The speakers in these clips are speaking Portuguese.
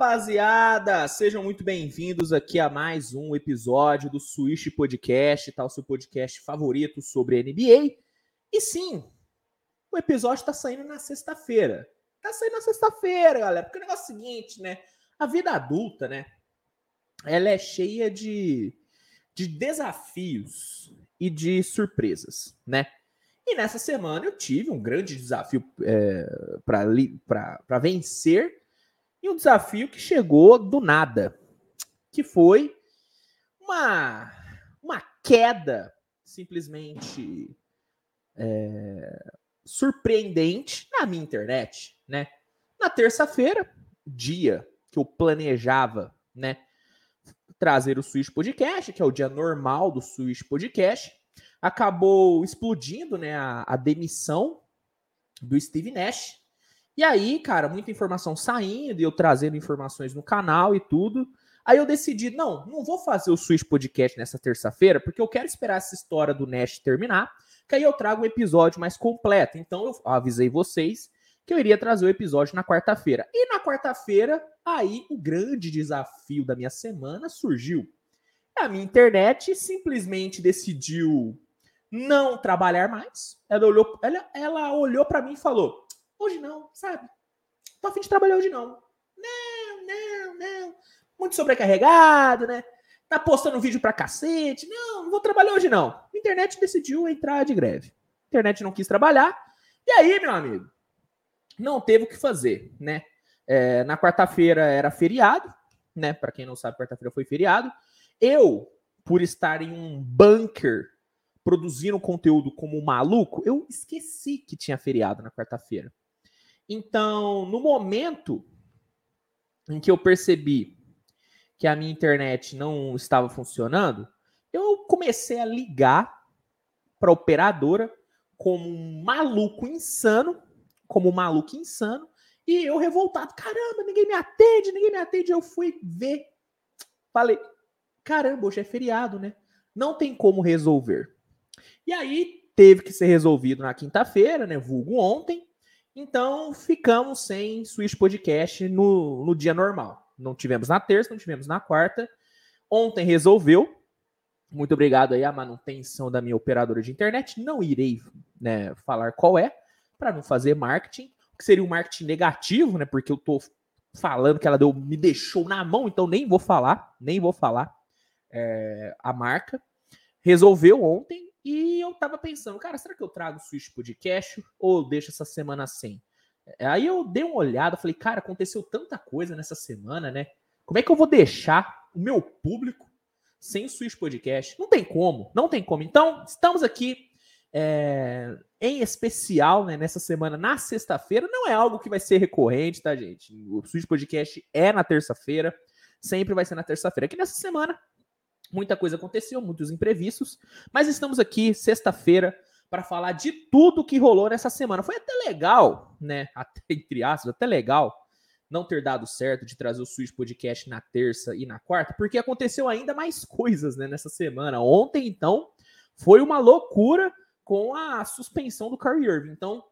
Rapaziada! Sejam muito bem-vindos aqui a mais um episódio do Switch Podcast? O seu podcast favorito sobre NBA. E sim, o episódio tá saindo na sexta-feira. Tá saindo na sexta-feira, galera. Porque o negócio é o seguinte, né? A vida adulta, né? Ela é cheia de, de desafios e de surpresas, né? E nessa semana eu tive um grande desafio é, para vencer e um desafio que chegou do nada, que foi uma, uma queda simplesmente é, surpreendente na minha internet, né? Na terça-feira, dia que eu planejava, né, trazer o Switch Podcast, que é o dia normal do Switch Podcast, acabou explodindo né, a, a demissão do Steve Nash. E aí, cara, muita informação saindo e eu trazendo informações no canal e tudo. Aí eu decidi, não, não vou fazer o Switch Podcast nessa terça-feira, porque eu quero esperar essa história do Nash terminar, que aí eu trago um episódio mais completo. Então eu avisei vocês que eu iria trazer o episódio na quarta-feira. E na quarta-feira, aí o grande desafio da minha semana surgiu. A minha internet simplesmente decidiu não trabalhar mais. Ela olhou, ela, ela olhou para mim e falou: hoje não, sabe? Tô a fim de trabalhar hoje não. Não, não, não. Muito sobrecarregado, né? Tá postando vídeo pra cacete. Não, não vou trabalhar hoje não. A internet decidiu entrar de greve. A internet não quis trabalhar. E aí, meu amigo, não teve o que fazer, né? É, na quarta-feira era feriado, né? Para quem não sabe, quarta-feira foi feriado. Eu, por estar em um bunker produzindo conteúdo como um maluco, eu esqueci que tinha feriado na quarta-feira. Então, no momento em que eu percebi que a minha internet não estava funcionando, eu comecei a ligar para a operadora como um maluco insano, como um maluco insano, e eu revoltado, caramba, ninguém me atende, ninguém me atende. Eu fui ver, falei, caramba, hoje é feriado, né? Não tem como resolver. E aí teve que ser resolvido na quinta-feira, né? Vulgo ontem. Então ficamos sem Switch Podcast no, no dia normal. Não tivemos na terça, não tivemos na quarta. Ontem resolveu. Muito obrigado aí à manutenção da minha operadora de internet. Não irei né, falar qual é, para não fazer marketing, que seria um marketing negativo, né? Porque eu tô falando que ela deu, me deixou na mão, então nem vou falar, nem vou falar é, a marca. Resolveu ontem, e eu tava pensando, cara, será que eu trago o Switch Podcast ou deixo essa semana sem? É, aí eu dei uma olhada, falei, cara, aconteceu tanta coisa nessa semana, né? Como é que eu vou deixar o meu público sem o Switch Podcast? Não tem como, não tem como. Então, estamos aqui é, em especial né, nessa semana, na sexta-feira. Não é algo que vai ser recorrente, tá, gente? O Switch Podcast é na terça-feira, sempre vai ser na terça-feira. Aqui nessa semana, Muita coisa aconteceu, muitos imprevistos, mas estamos aqui sexta-feira para falar de tudo que rolou nessa semana. Foi até legal, né? Até, entre aspas, até legal não ter dado certo de trazer o Switch Podcast na terça e na quarta, porque aconteceu ainda mais coisas né, nessa semana. Ontem, então, foi uma loucura com a suspensão do Kyrie Irving. Então,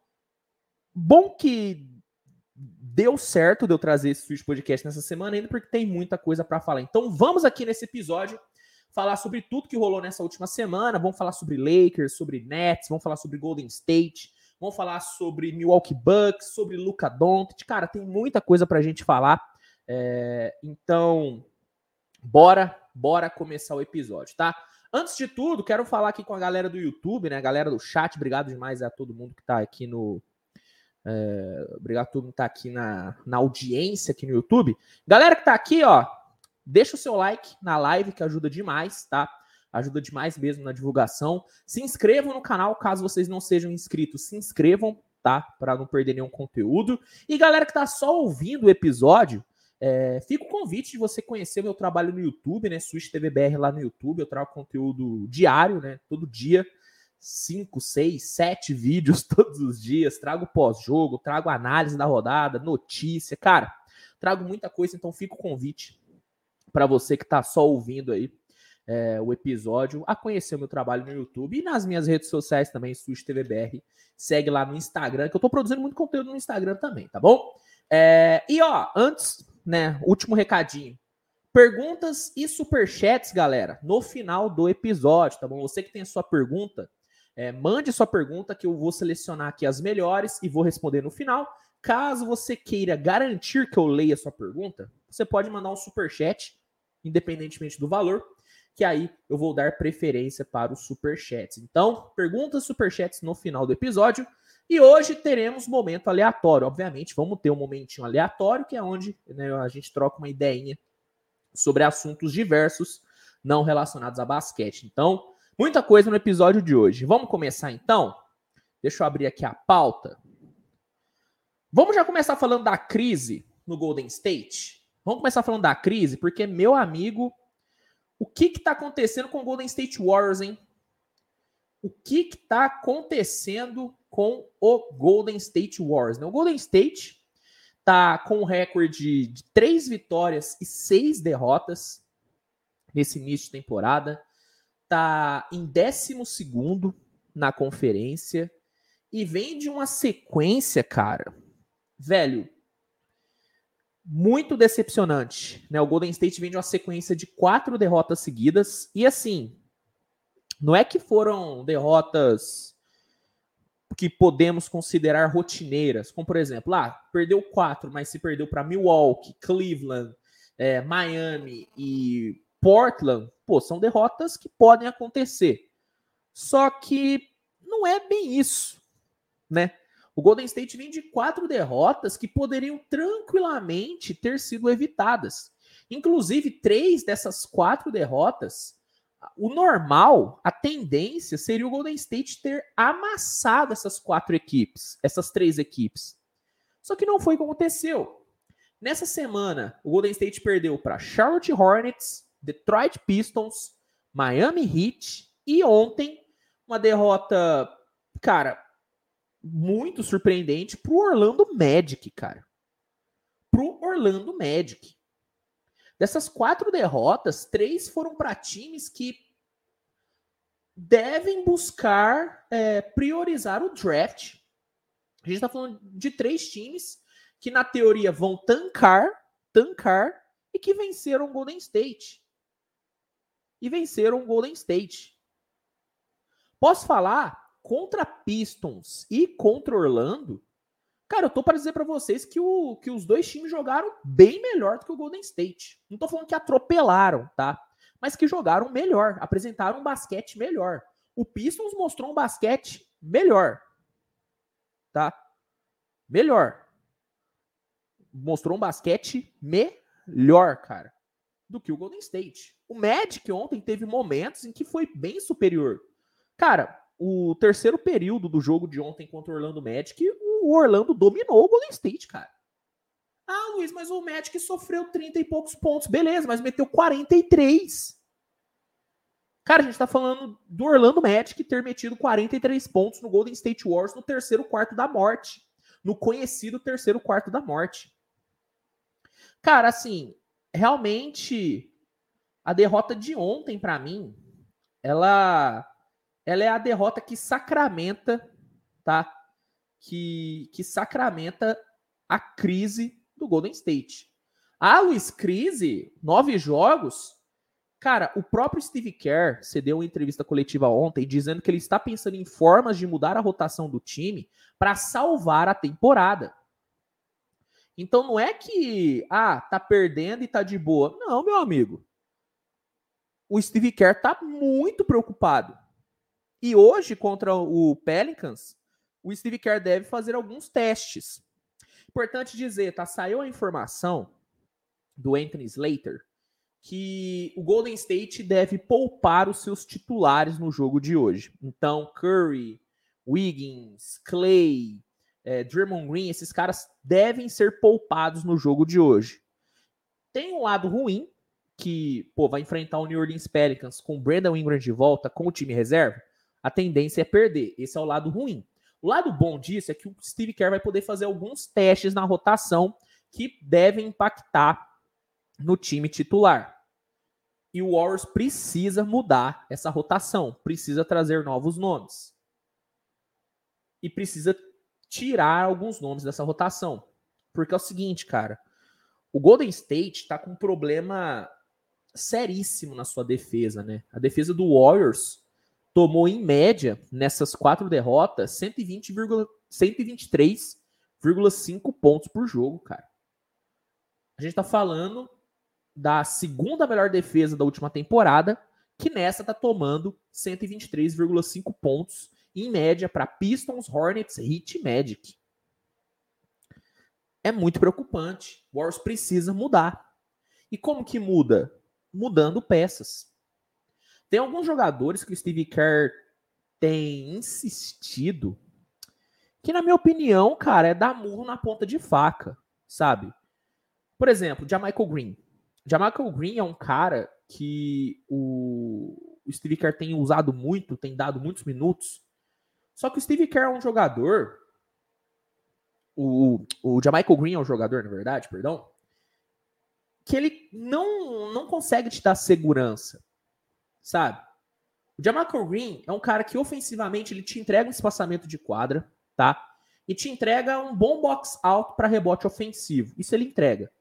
bom que deu certo de eu trazer esse Switch Podcast nessa semana ainda, porque tem muita coisa para falar. Então, vamos aqui nesse episódio falar sobre tudo que rolou nessa última semana. Vamos falar sobre Lakers, sobre Nets, vamos falar sobre Golden State, vamos falar sobre Milwaukee Bucks, sobre Luca Doncic. Cara, tem muita coisa pra gente falar. É, então, bora, bora começar o episódio, tá? Antes de tudo, quero falar aqui com a galera do YouTube, né? Galera do chat, obrigado demais a todo mundo que tá aqui no. É, obrigado a todo mundo que tá aqui na, na audiência aqui no YouTube. Galera que tá aqui, ó, Deixa o seu like na live, que ajuda demais, tá? Ajuda demais mesmo na divulgação. Se inscrevam no canal, caso vocês não sejam inscritos, se inscrevam, tá? Para não perder nenhum conteúdo. E galera que tá só ouvindo o episódio, é, fica o convite de você conhecer meu trabalho no YouTube, né? Switch TVBR lá no YouTube. Eu trago conteúdo diário, né? Todo dia. Cinco, seis, sete vídeos todos os dias. Trago pós-jogo, trago análise da rodada, notícia. Cara, trago muita coisa, então fica o convite para você que está só ouvindo aí é, o episódio, a conhecer o meu trabalho no YouTube e nas minhas redes sociais também, Switch TVBR. Segue lá no Instagram, que eu estou produzindo muito conteúdo no Instagram também, tá bom? É, e ó, antes, né, último recadinho. Perguntas e superchats, galera, no final do episódio, tá bom? Você que tem a sua pergunta, é, mande sua pergunta que eu vou selecionar aqui as melhores e vou responder no final. Caso você queira garantir que eu leia sua pergunta, você pode mandar um superchat, independentemente do valor, que aí eu vou dar preferência para os superchats. Então, perguntas, superchats no final do episódio. E hoje teremos momento aleatório. Obviamente, vamos ter um momentinho aleatório, que é onde né, a gente troca uma ideinha sobre assuntos diversos não relacionados a basquete. Então, muita coisa no episódio de hoje. Vamos começar então? Deixa eu abrir aqui a pauta. Vamos já começar falando da crise no Golden State? Vamos começar falando da crise, porque, meu amigo, o que está acontecendo com o Golden State Warriors, hein? O que está acontecendo com o Golden State Warriors? Né? O Golden State tá com um recorde de três vitórias e seis derrotas nesse início de temporada. Tá em 12 na conferência e vem de uma sequência, cara, velho, muito decepcionante. Né? O Golden State vem de uma sequência de quatro derrotas seguidas e assim, não é que foram derrotas que podemos considerar rotineiras, como por exemplo, ah, perdeu quatro, mas se perdeu para Milwaukee, Cleveland, é, Miami e Portland, pô, são derrotas que podem acontecer. Só que não é bem isso, né? O Golden State vem de quatro derrotas que poderiam tranquilamente ter sido evitadas. Inclusive, três dessas quatro derrotas o normal, a tendência seria o Golden State ter amassado essas quatro equipes, essas três equipes. Só que não foi o que aconteceu. Nessa semana, o Golden State perdeu para Charlotte Hornets, Detroit Pistons, Miami Heat e ontem uma derrota, cara, muito surpreendente para o Orlando Magic, cara. Para o Orlando Magic. Dessas quatro derrotas, três foram para times que devem buscar é, priorizar o draft. A gente está falando de três times que, na teoria, vão tancar, tancar e que venceram o Golden State. E venceram o Golden State. Posso falar contra Pistons e contra Orlando? Cara, eu tô para dizer para vocês que, o, que os dois times jogaram bem melhor do que o Golden State. Não tô falando que atropelaram, tá? Mas que jogaram melhor, apresentaram um basquete melhor. O Pistons mostrou um basquete melhor. Tá? Melhor. Mostrou um basquete melhor, cara, do que o Golden State. O Magic ontem teve momentos em que foi bem superior. Cara, o terceiro período do jogo de ontem contra o Orlando Magic, o Orlando dominou o Golden State, cara. Ah, Luiz, mas o Magic sofreu 30 e poucos pontos. Beleza, mas meteu 43. Cara, a gente tá falando do Orlando Magic ter metido 43 pontos no Golden State Wars no terceiro quarto da morte. No conhecido terceiro quarto da morte. Cara, assim, realmente a derrota de ontem para mim, ela ela é a derrota que sacramenta, tá? Que, que sacramenta a crise do Golden State. Ah, Luiz, crise? Nove jogos? Cara, o próprio Steve Kerr cedeu uma entrevista coletiva ontem dizendo que ele está pensando em formas de mudar a rotação do time para salvar a temporada. Então não é que, ah, tá perdendo e tá de boa. Não, meu amigo. O Steve Kerr tá muito preocupado. E hoje, contra o Pelicans, o Steve Kerr deve fazer alguns testes. Importante dizer, tá? Saiu a informação do Anthony Slater que o Golden State deve poupar os seus titulares no jogo de hoje. Então, Curry, Wiggins, Clay, é, Draymond Green, esses caras devem ser poupados no jogo de hoje. Tem um lado ruim, que pô, vai enfrentar o New Orleans Pelicans com o Brandon Ingram de volta, com o time reserva a tendência é perder. Esse é o lado ruim. O lado bom disso é que o Steve Kerr vai poder fazer alguns testes na rotação que devem impactar no time titular. E o Warriors precisa mudar essa rotação, precisa trazer novos nomes. E precisa tirar alguns nomes dessa rotação. Porque é o seguinte, cara. O Golden State tá com um problema seríssimo na sua defesa, né? A defesa do Warriors tomou, em média, nessas quatro derrotas, 120, 123,5 pontos por jogo, cara. A gente tá falando da segunda melhor defesa da última temporada, que nessa tá tomando 123,5 pontos em média para Pistons, Hornets, Heat e Magic. É muito preocupante. O Warriors precisa mudar. E como que muda? Mudando peças. Tem alguns jogadores que o Steve Kerr tem insistido que, na minha opinião, cara, é dar murro na ponta de faca, sabe? Por exemplo, Jamaica Green. Jamaica Green é um cara que o, Steve Kerr tem usado muito, tem dado muitos minutos. Só que o Steve Kerr é um jogador. O, o Jamaica Green é um jogador, na verdade, perdão. Que ele não, não consegue te dar segurança. Sabe? O Jamaica Green é um cara que ofensivamente ele te entrega um espaçamento de quadra, tá? E te entrega um bom box out para rebote ofensivo. Isso ele entrega.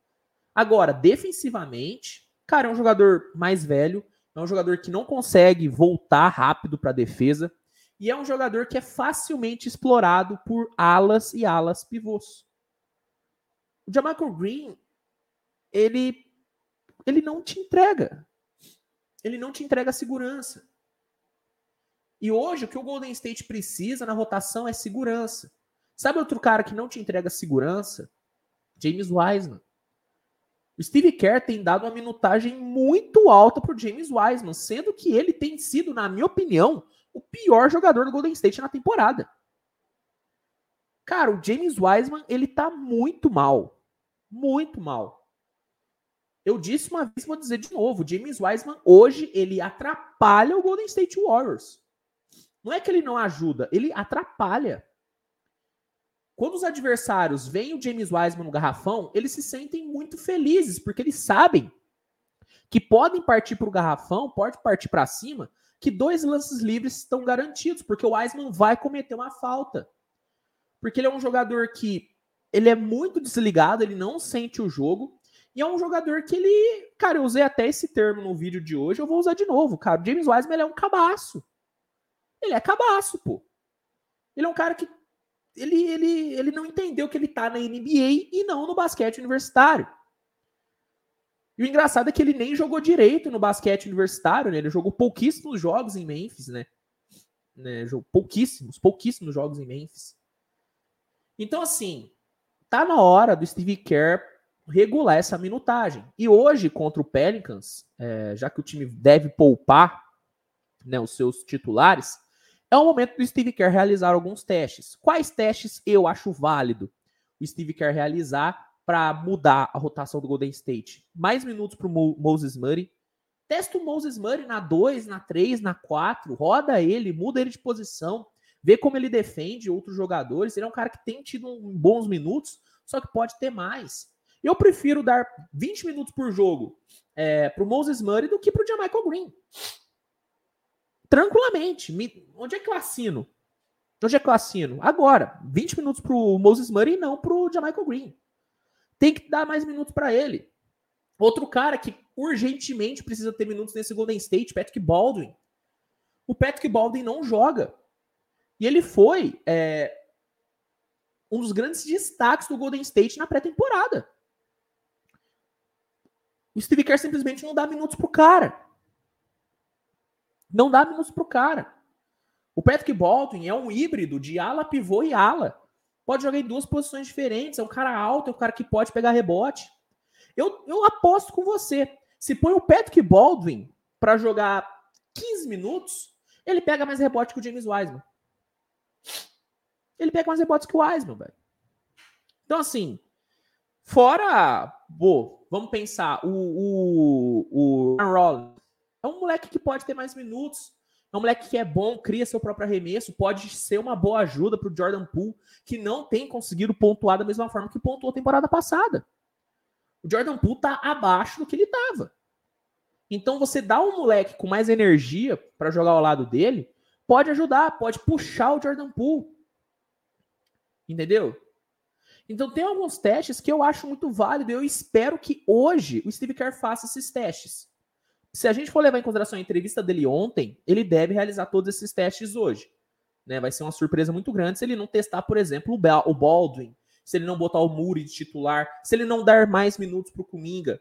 Agora, defensivamente, cara, é um jogador mais velho, é um jogador que não consegue voltar rápido para a defesa e é um jogador que é facilmente explorado por alas e alas pivôs. O Jamarco Green, ele ele não te entrega. Ele não te entrega segurança. E hoje o que o Golden State precisa na rotação é segurança. Sabe outro cara que não te entrega segurança? James Wiseman. O Steve Kerr tem dado uma minutagem muito alta para o James Wiseman, sendo que ele tem sido, na minha opinião, o pior jogador do Golden State na temporada. Cara, o James Wiseman, ele tá muito mal. Muito mal. Eu disse uma vez, vou dizer de novo, James Wiseman hoje ele atrapalha o Golden State Warriors. Não é que ele não ajuda, ele atrapalha. Quando os adversários veem o James Wiseman no garrafão, eles se sentem muito felizes, porque eles sabem que podem partir para o garrafão, pode partir para cima, que dois lances livres estão garantidos, porque o Wiseman vai cometer uma falta. Porque ele é um jogador que ele é muito desligado, ele não sente o jogo, e é um jogador que ele, cara, eu usei até esse termo no vídeo de hoje, eu vou usar de novo, cara. O James Wiseman ele é um cabaço. Ele é cabaço, pô. Ele é um cara que ele, ele, ele não entendeu que ele tá na NBA e não no basquete universitário. E o engraçado é que ele nem jogou direito no basquete universitário, né? Ele jogou pouquíssimos jogos em Memphis, né? né? Pouquíssimos, pouquíssimos jogos em Memphis. Então, assim, tá na hora do Steve Kerr regular essa minutagem. E hoje, contra o Pelicans, é, já que o time deve poupar né, os seus titulares, é o momento do Steve Kerr realizar alguns testes. Quais testes eu acho válido o Steve Kerr realizar para mudar a rotação do Golden State? Mais minutos para o Moses Murray. Testa o Moses Murray na 2, na 3, na 4, roda ele, muda ele de posição, vê como ele defende outros jogadores. Ele é um cara que tem tido bons minutos, só que pode ter mais. Eu prefiro dar 20 minutos por jogo é, para o Moses Murray do que para o Jamaica Green. Tranquilamente. Me... Onde é que eu assino? Onde é que eu assino? Agora. 20 minutos pro Moses Murray e não pro Jamaica Green. Tem que dar mais minutos para ele. Outro cara que urgentemente precisa ter minutos nesse Golden State, Patrick Baldwin. O Patrick Baldwin não joga. E ele foi é, um dos grandes destaques do Golden State na pré-temporada. O Steve Kerr simplesmente não dá minutos pro cara. Não dá minutos pro cara. O Patrick Baldwin é um híbrido de ala, pivô e ala. Pode jogar em duas posições diferentes. É um cara alto, é um cara que pode pegar rebote. Eu, eu aposto com você. Se põe o Patrick Baldwin para jogar 15 minutos, ele pega mais rebote que o James Wiseman. Ele pega mais rebotes que o Wiseman, velho. Então, assim, fora. Pô, vamos pensar. O, o, o Rollins é um moleque que pode ter mais minutos. É um moleque que é bom, cria seu próprio arremesso, pode ser uma boa ajuda para o Jordan Poole, que não tem conseguido pontuar da mesma forma que pontuou a temporada passada. O Jordan Poole está abaixo do que ele estava. Então você dá um moleque com mais energia para jogar ao lado dele, pode ajudar, pode puxar o Jordan Poole. Entendeu? Então tem alguns testes que eu acho muito válido. Eu espero que hoje o Steve Kerr faça esses testes. Se a gente for levar em consideração a entrevista dele ontem, ele deve realizar todos esses testes hoje. Né? Vai ser uma surpresa muito grande se ele não testar, por exemplo, o Baldwin, se ele não botar o Muri de titular, se ele não dar mais minutos pro Kuminga.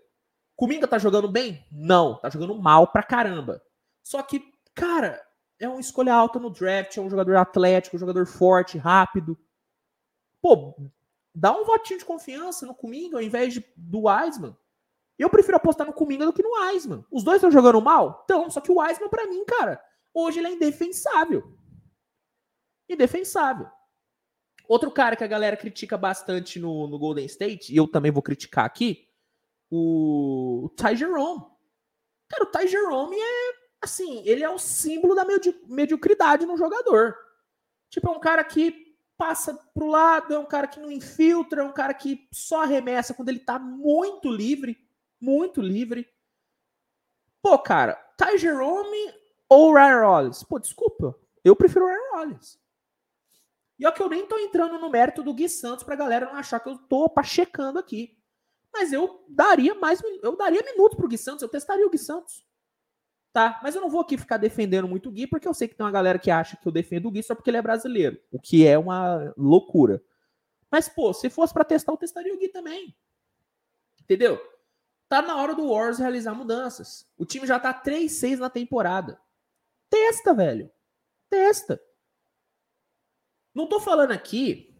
Kuminga tá jogando bem? Não, tá jogando mal pra caramba. Só que, cara, é uma escolha alta no draft, é um jogador atlético, um jogador forte, rápido. Pô, dá um votinho de confiança no Kuminga ao invés de, do Wiseman. Eu prefiro apostar no Kuminga do que no Wiseman. Os dois estão jogando mal? Então, só que o Wiseman, para mim, cara, hoje ele é indefensável. Indefensável. Outro cara que a galera critica bastante no, no Golden State, e eu também vou criticar aqui, o, o Ty Jerome. Cara, o Ty Jerome é, assim, ele é o símbolo da medi mediocridade no jogador. Tipo, é um cara que passa pro lado, é um cara que não infiltra, é um cara que só arremessa quando ele tá muito livre, muito livre. Pô, cara, Ty Jerome ou Ryan Rollins? Pô, desculpa, eu prefiro Ryan Rollins. E ó que eu nem tô entrando no mérito do Gui Santos pra galera não achar que eu tô checando aqui. Mas eu daria mais, eu daria minutos pro Gui Santos, eu testaria o Gui Santos tá? Mas eu não vou aqui ficar defendendo muito o Gui, porque eu sei que tem uma galera que acha que eu defendo o Gui só porque ele é brasileiro, o que é uma loucura. Mas, pô, se fosse para testar, eu testaria o Gui também. Entendeu? Tá na hora do Wars realizar mudanças. O time já tá 3-6 na temporada. Testa, velho. Testa. Não tô falando aqui,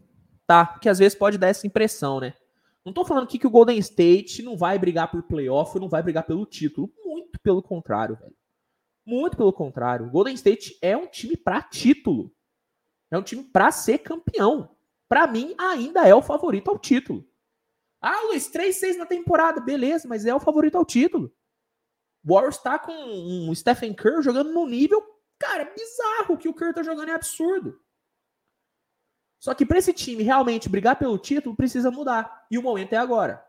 tá? Que às vezes pode dar essa impressão, né? Não tô falando aqui que o Golden State não vai brigar por playoff, não vai brigar pelo título. Muito pelo contrário, velho. Muito pelo contrário. O Golden State é um time para título. É um time para ser campeão. Para mim, ainda é o favorito ao título. Ah, Luiz, 3-6 na temporada. Beleza, mas é o favorito ao título. O Warriors tá com um Stephen Curry jogando no nível, cara, bizarro. que o Curry tá jogando é absurdo. Só que para esse time realmente brigar pelo título, precisa mudar. E o momento é agora.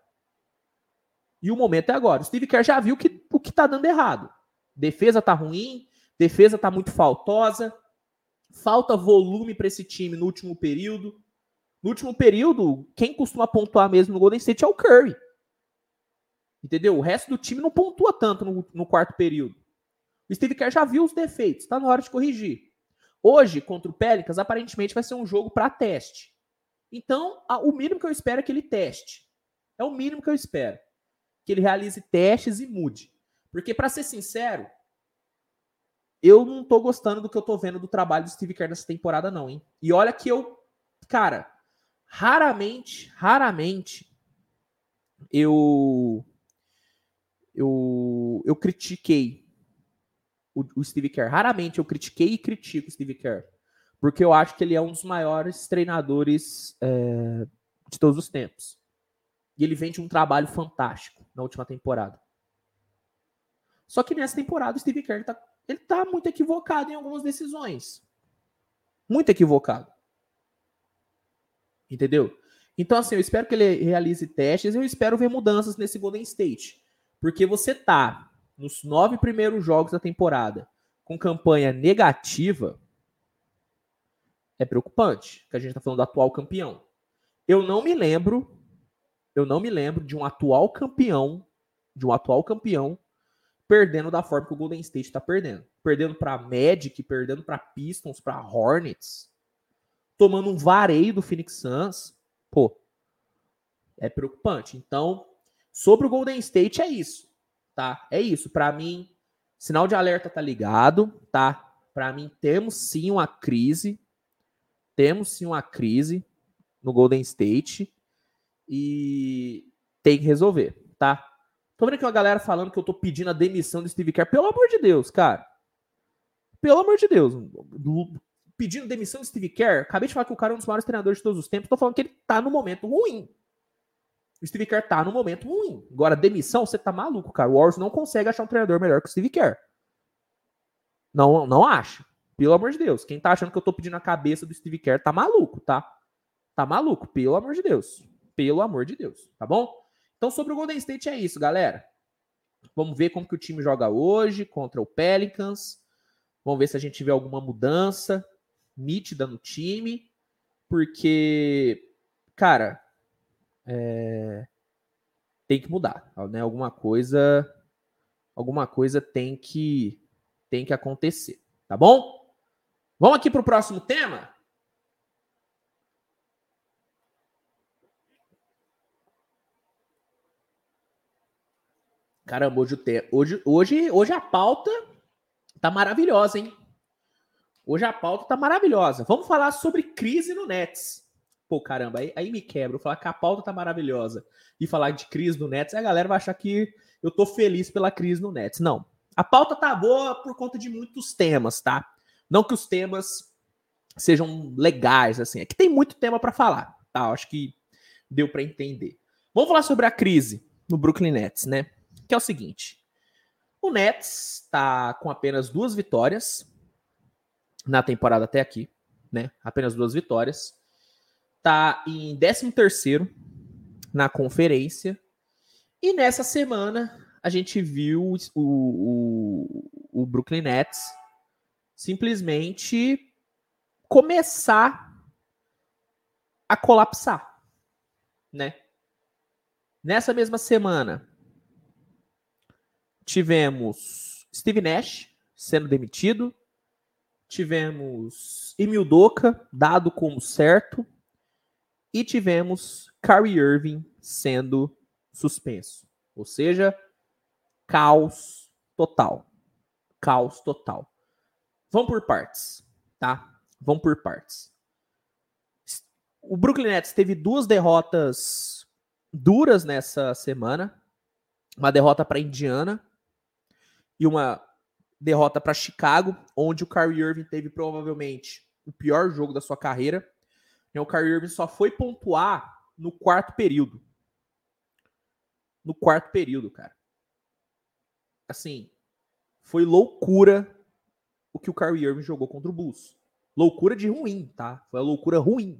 E o momento é agora. O Steve Kerr já viu que, o que tá dando errado. Defesa tá ruim, defesa tá muito faltosa, falta volume para esse time no último período. No último período, quem costuma pontuar mesmo no Golden State é o Curry. Entendeu? O resto do time não pontua tanto no, no quarto período. O Steve Kerr já viu os defeitos, está na hora de corrigir. Hoje, contra o Pelicans, aparentemente vai ser um jogo para teste. Então, a, o mínimo que eu espero é que ele teste. É o mínimo que eu espero. Que ele realize testes e mude. Porque, para ser sincero, eu não tô gostando do que eu tô vendo do trabalho do Steve Kerr nessa temporada, não, hein? E olha que eu, cara, raramente, raramente eu eu, eu critiquei o, o, Steve Kerr. Raramente eu critiquei e critico o Steve Kerr. Porque eu acho que ele é um dos maiores treinadores é, de todos os tempos. E ele vem de um trabalho fantástico na última temporada. Só que nessa temporada o Steve Kerr tá, ele tá muito equivocado em algumas decisões. Muito equivocado. Entendeu? Então, assim, eu espero que ele realize testes e eu espero ver mudanças nesse Golden State. Porque você tá nos nove primeiros jogos da temporada com campanha negativa, é preocupante. Que a gente tá falando do atual campeão. Eu não me lembro, eu não me lembro de um atual campeão, de um atual campeão perdendo da forma que o Golden State está perdendo. Perdendo para Magic, perdendo para Pistons, para Hornets, tomando um vareio do Phoenix Suns. Pô, é preocupante. Então, sobre o Golden State é isso, tá? É isso. Para mim, sinal de alerta tá ligado, tá? Para mim temos sim uma crise. Temos sim uma crise no Golden State e tem que resolver, tá? Tô vendo aqui uma galera falando que eu tô pedindo a demissão do Steve Kerr. Pelo amor de Deus, cara. Pelo amor de Deus. Pedindo demissão do Steve Kerr. Acabei de falar que o cara é um dos maiores treinadores de todos os tempos. Tô falando que ele tá no momento ruim. O Steve Kerr tá no momento ruim. Agora, demissão, você tá maluco, cara. O Warriors não consegue achar um treinador melhor que o Steve Kerr. Não, não acha. Pelo amor de Deus. Quem tá achando que eu tô pedindo a cabeça do Steve Kerr tá maluco, tá? Tá maluco, pelo amor de Deus. Pelo amor de Deus, tá bom? Então, sobre o Golden State é isso, galera. Vamos ver como que o time joga hoje contra o Pelicans. Vamos ver se a gente tiver alguma mudança nítida no time. Porque, cara, é, tem que mudar, né? Alguma coisa, alguma coisa tem que tem que acontecer, tá bom? Vamos aqui para o próximo tema. Caramba, hoje, hoje, hoje, hoje a pauta tá maravilhosa, hein? Hoje a pauta tá maravilhosa. Vamos falar sobre crise no Nets. Pô, caramba, aí, aí me quebra. Falar que a pauta tá maravilhosa e falar de crise no Nets, a galera vai achar que eu tô feliz pela crise no Nets. Não. A pauta tá boa por conta de muitos temas, tá? Não que os temas sejam legais, assim. É que tem muito tema para falar, tá? acho que deu para entender. Vamos falar sobre a crise no Brooklyn Nets, né? Que é o seguinte: o Nets está com apenas duas vitórias na temporada até aqui, né? Apenas duas vitórias. Tá em 13 terceiro na conferência. E nessa semana a gente viu o, o, o Brooklyn Nets simplesmente começar a colapsar, né? Nessa mesma semana, tivemos Steve Nash sendo demitido, tivemos Emil Doca dado como certo e tivemos Kyrie Irving sendo suspenso. Ou seja, caos total. Caos total. Vamos por partes, tá? Vamos por partes. O Brooklyn Nets teve duas derrotas duras nessa semana. Uma derrota para Indiana e uma derrota para Chicago, onde o Kyrie Irving teve provavelmente o pior jogo da sua carreira. O Kyrie Irving só foi pontuar no quarto período. No quarto período, cara. Assim, foi loucura o que o Kyrie Irving jogou contra o Bulls. Loucura de ruim, tá? Foi a loucura ruim.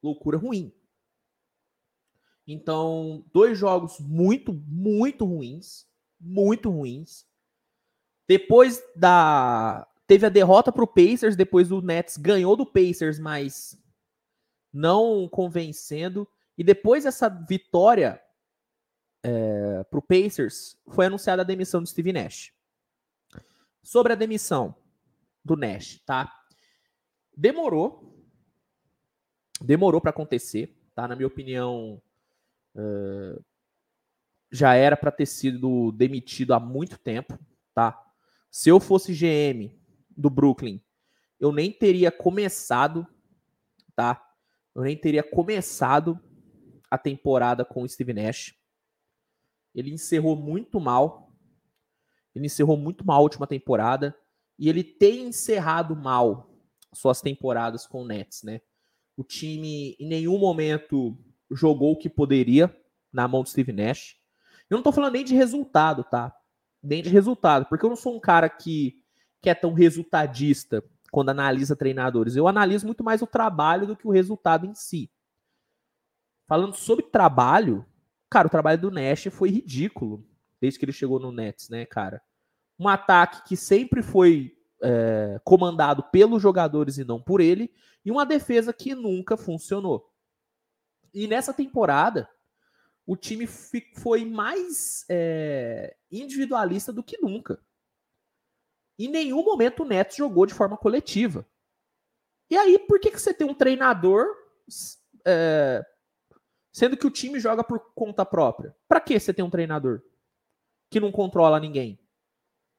Loucura ruim. Então, dois jogos muito, muito ruins muito ruins. Depois da. Teve a derrota para o Pacers, depois o Nets ganhou do Pacers, mas não convencendo. E depois dessa vitória é, para o Pacers, foi anunciada a demissão do Steve Nash. Sobre a demissão do Nash, tá? Demorou. Demorou para acontecer, tá? Na minha opinião, uh, já era para ter sido demitido há muito tempo, tá? Se eu fosse GM do Brooklyn, eu nem teria começado, tá? Eu nem teria começado a temporada com o Steve Nash. Ele encerrou muito mal. Ele encerrou muito mal a última temporada e ele tem encerrado mal suas temporadas com o Nets, né? O time em nenhum momento jogou o que poderia na mão do Steve Nash. Eu não tô falando nem de resultado, tá? Nem de resultado, porque eu não sou um cara que, que é tão resultadista quando analisa treinadores. Eu analiso muito mais o trabalho do que o resultado em si. Falando sobre trabalho, cara, o trabalho do Nash foi ridículo desde que ele chegou no Nets, né, cara? Um ataque que sempre foi é, comandado pelos jogadores e não por ele, e uma defesa que nunca funcionou. E nessa temporada, o time foi mais é, individualista do que nunca. Em nenhum momento o Nets jogou de forma coletiva. E aí, por que, que você tem um treinador é, sendo que o time joga por conta própria? Para que você tem um treinador que não controla ninguém?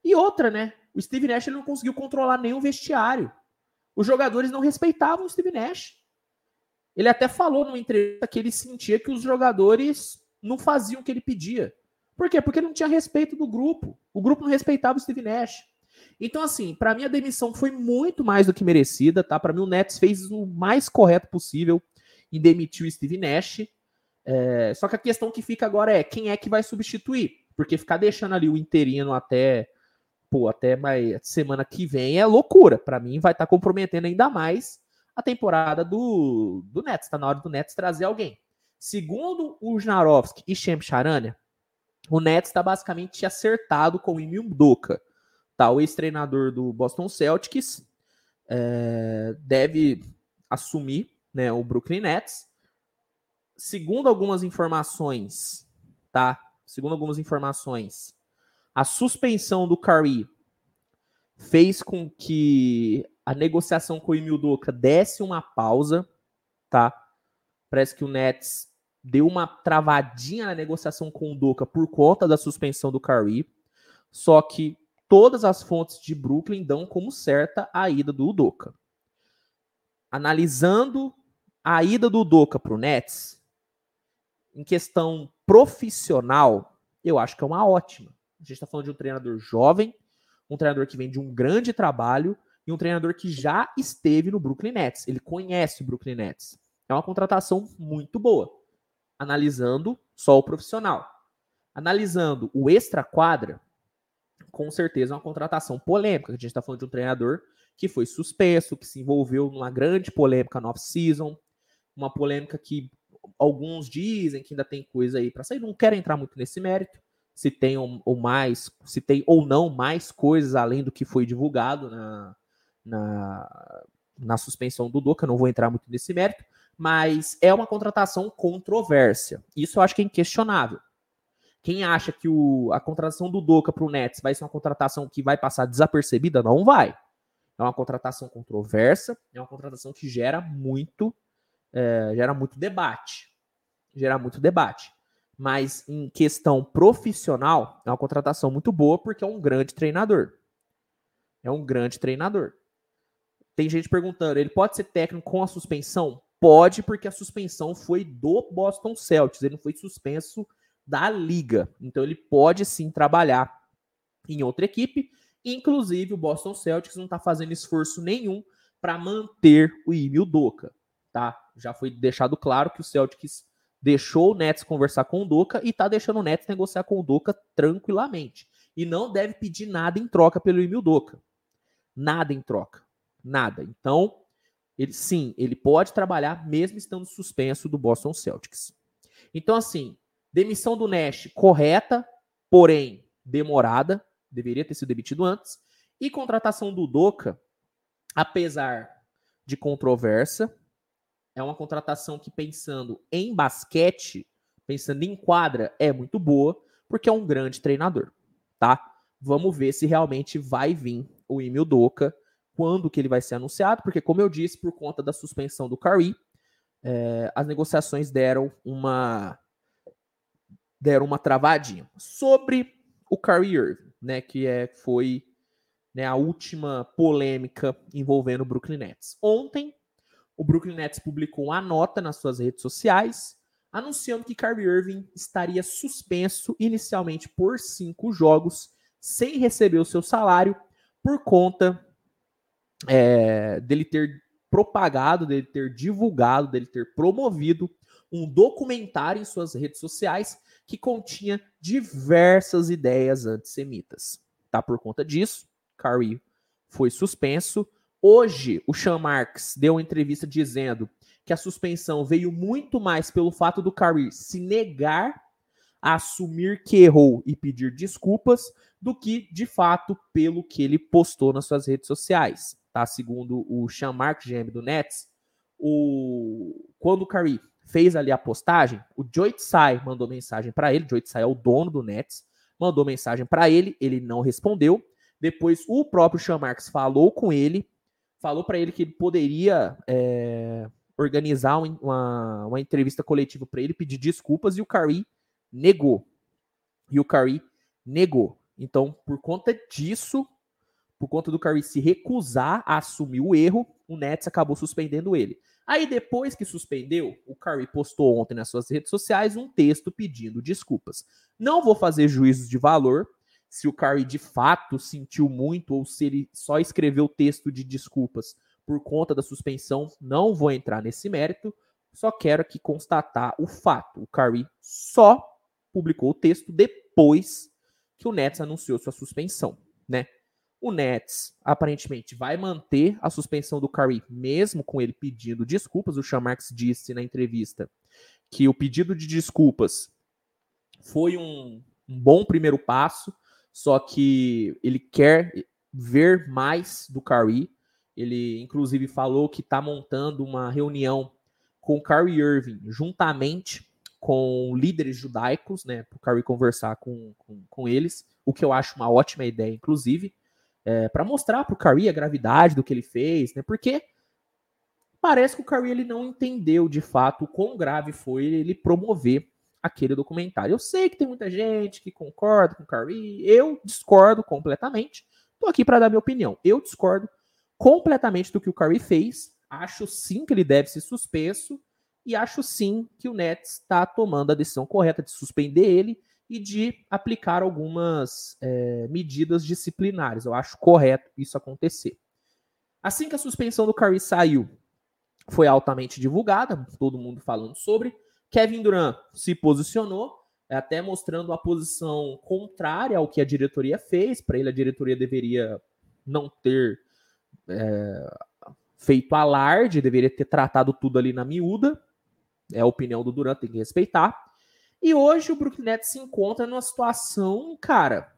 E outra, né? O Steve Nash ele não conseguiu controlar nenhum vestiário. Os jogadores não respeitavam o Steve Nash. Ele até falou numa entrevista que ele sentia que os jogadores não faziam o que ele pedia. Por quê? Porque não tinha respeito do grupo. O grupo não respeitava o Steve Nash. Então, assim, para mim a demissão foi muito mais do que merecida, tá? Para mim o Nets fez o mais correto possível em demitir o Steve Nash. É... Só que a questão que fica agora é quem é que vai substituir? Porque ficar deixando ali o interino até pô, até mais semana que vem é loucura. Para mim vai estar tá comprometendo ainda mais a temporada do, do Nets. Tá na hora do Nets trazer alguém. Segundo o Snarovski e Shem Charania, o Nets está basicamente acertado com o Emil Doka, tá? o ex-treinador do Boston Celtics, é, deve assumir né, o Brooklyn Nets. segundo algumas informações, tá? Segundo algumas informações, a suspensão do Curry fez com que a negociação com o Emil Doca desse uma pausa, tá? Parece que o Nets deu uma travadinha na negociação com o Doca por conta da suspensão do Curry. Só que todas as fontes de Brooklyn dão como certa a ida do Udoka. Analisando a ida do Udoka para o Nets, em questão profissional, eu acho que é uma ótima. A gente está falando de um treinador jovem, um treinador que vem de um grande trabalho e um treinador que já esteve no Brooklyn Nets. Ele conhece o Brooklyn Nets. É uma contratação muito boa. Analisando só o profissional. Analisando o extra-quadra, com certeza é uma contratação polêmica. A gente está falando de um treinador que foi suspenso, que se envolveu numa grande polêmica no off-season, uma polêmica que alguns dizem que ainda tem coisa aí para sair. Não quero entrar muito nesse mérito, se tem ou, mais, se tem ou não mais coisas além do que foi divulgado na, na, na suspensão do Doca. Não vou entrar muito nesse mérito, mas é uma contratação controversa. Isso eu acho que é inquestionável. Quem acha que o, a contratação do Doca para o Nets vai ser uma contratação que vai passar desapercebida, não vai. É uma contratação controversa, é uma contratação que gera muito, é, gera muito debate. Gera muito debate. Mas em questão profissional, é uma contratação muito boa porque é um grande treinador. É um grande treinador. Tem gente perguntando, ele pode ser técnico com a suspensão? Pode, porque a suspensão foi do Boston Celtics. Ele não foi suspenso da liga. Então ele pode sim trabalhar em outra equipe. Inclusive o Boston Celtics não está fazendo esforço nenhum para manter o Emil Doca, tá? Já foi deixado claro que o Celtics deixou o Nets conversar com o Doca e está deixando o Nets negociar com o Doca tranquilamente. E não deve pedir nada em troca pelo Emil Doca. Nada em troca. Nada. Então, ele sim, ele pode trabalhar mesmo estando suspenso do Boston Celtics. Então, assim, Demissão do Nash correta, porém demorada, deveria ter sido demitido antes. E contratação do Doca, apesar de controversa, é uma contratação que pensando em basquete, pensando em quadra, é muito boa, porque é um grande treinador, tá? Vamos ver se realmente vai vir o Emil Doca, quando que ele vai ser anunciado, porque como eu disse, por conta da suspensão do Curry, é, as negociações deram uma deram uma travadinha. Sobre o Kyrie Irving, né, que é, foi né, a última polêmica envolvendo o Brooklyn Nets. Ontem, o Brooklyn Nets publicou uma nota nas suas redes sociais anunciando que Kyrie Irving estaria suspenso inicialmente por cinco jogos, sem receber o seu salário, por conta é, dele ter propagado, dele ter divulgado, dele ter promovido um documentário em suas redes sociais que continha diversas ideias antissemitas. Tá por conta disso, Curry foi suspenso. Hoje, o Sean Marks deu uma entrevista dizendo que a suspensão veio muito mais pelo fato do Curry se negar a assumir que errou e pedir desculpas do que, de fato, pelo que ele postou nas suas redes sociais. Tá? Segundo o Sean Marks, GM do Nets, o... quando o Curry fez ali a postagem, o Joe Tsai mandou mensagem para ele, Joe Tsai é o dono do Nets, mandou mensagem para ele, ele não respondeu. Depois o próprio Sean Marks falou com ele, falou para ele que ele poderia é, organizar uma, uma entrevista coletiva para ele, pedir desculpas e o Curry negou. E o Curry negou. Então, por conta disso, por conta do Curry se recusar a assumir o erro, o Nets acabou suspendendo ele. Aí depois que suspendeu, o Curry postou ontem nas suas redes sociais um texto pedindo desculpas. Não vou fazer juízos de valor se o Curry de fato sentiu muito ou se ele só escreveu texto de desculpas por conta da suspensão, não vou entrar nesse mérito. Só quero aqui constatar o fato. O Curry só publicou o texto depois que o Nets anunciou sua suspensão, né? O Nets aparentemente vai manter a suspensão do Curry, mesmo com ele pedindo desculpas. O Sean disse na entrevista que o pedido de desculpas foi um, um bom primeiro passo, só que ele quer ver mais do Curry. Ele, inclusive, falou que está montando uma reunião com o Irving, juntamente com líderes judaicos, né, para o Kyrie conversar com, com, com, eles, o que eu acho uma ótima ideia, inclusive, é, para mostrar para o Kyrie a gravidade do que ele fez, né, porque parece que o Kyrie ele não entendeu de fato o quão grave foi ele promover aquele documentário. Eu sei que tem muita gente que concorda com o Kyrie, eu discordo completamente. Estou aqui para dar minha opinião. Eu discordo completamente do que o Kyrie fez. Acho sim que ele deve ser suspenso e acho sim que o Nets está tomando a decisão correta de suspender ele e de aplicar algumas é, medidas disciplinares. Eu acho correto isso acontecer. Assim que a suspensão do Curry saiu, foi altamente divulgada, todo mundo falando sobre. Kevin Durant se posicionou, até mostrando a posição contrária ao que a diretoria fez. Para ele, a diretoria deveria não ter é, feito alarde, deveria ter tratado tudo ali na miúda. É a opinião do Durant, tem que respeitar. E hoje o Brooklyn Nets se encontra numa situação, cara,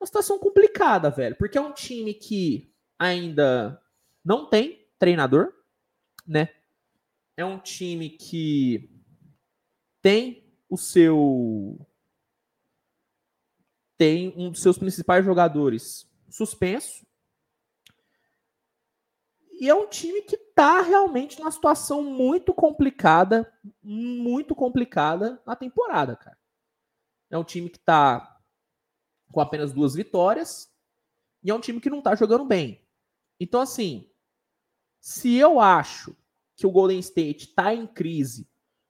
uma situação complicada, velho, porque é um time que ainda não tem treinador, né? É um time que tem o seu tem um dos seus principais jogadores suspenso, e é um time que está realmente numa situação muito complicada, muito complicada na temporada, cara. É um time que está com apenas duas vitórias e é um time que não está jogando bem. Então, assim, se eu acho que o Golden State está em crise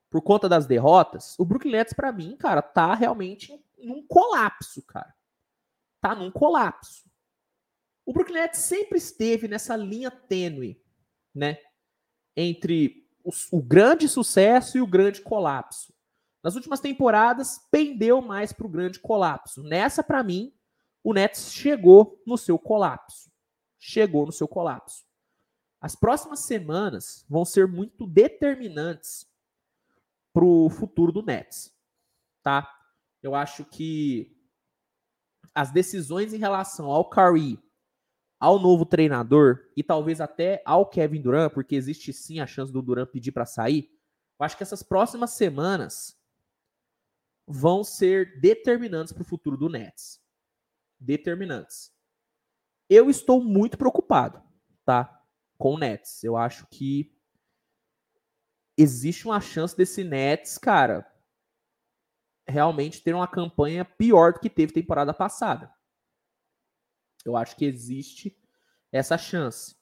por conta das derrotas, o Brooklyn Nets, para mim, cara, tá realmente num colapso, cara. Tá num colapso. O Brooklyn Nets sempre esteve nessa linha tênue, né? Entre o, o grande sucesso e o grande colapso. Nas últimas temporadas, pendeu mais para o grande colapso. Nessa, para mim, o Nets chegou no seu colapso. Chegou no seu colapso. As próximas semanas vão ser muito determinantes para o futuro do Nets, tá? Eu acho que as decisões em relação ao Curry ao novo treinador e talvez até ao Kevin Durant, porque existe sim a chance do Durant pedir para sair. Eu acho que essas próximas semanas vão ser determinantes para o futuro do Nets. Determinantes. Eu estou muito preocupado, tá? Com o Nets. Eu acho que existe uma chance desse Nets, cara, realmente ter uma campanha pior do que teve temporada passada. Eu acho que existe essa chance.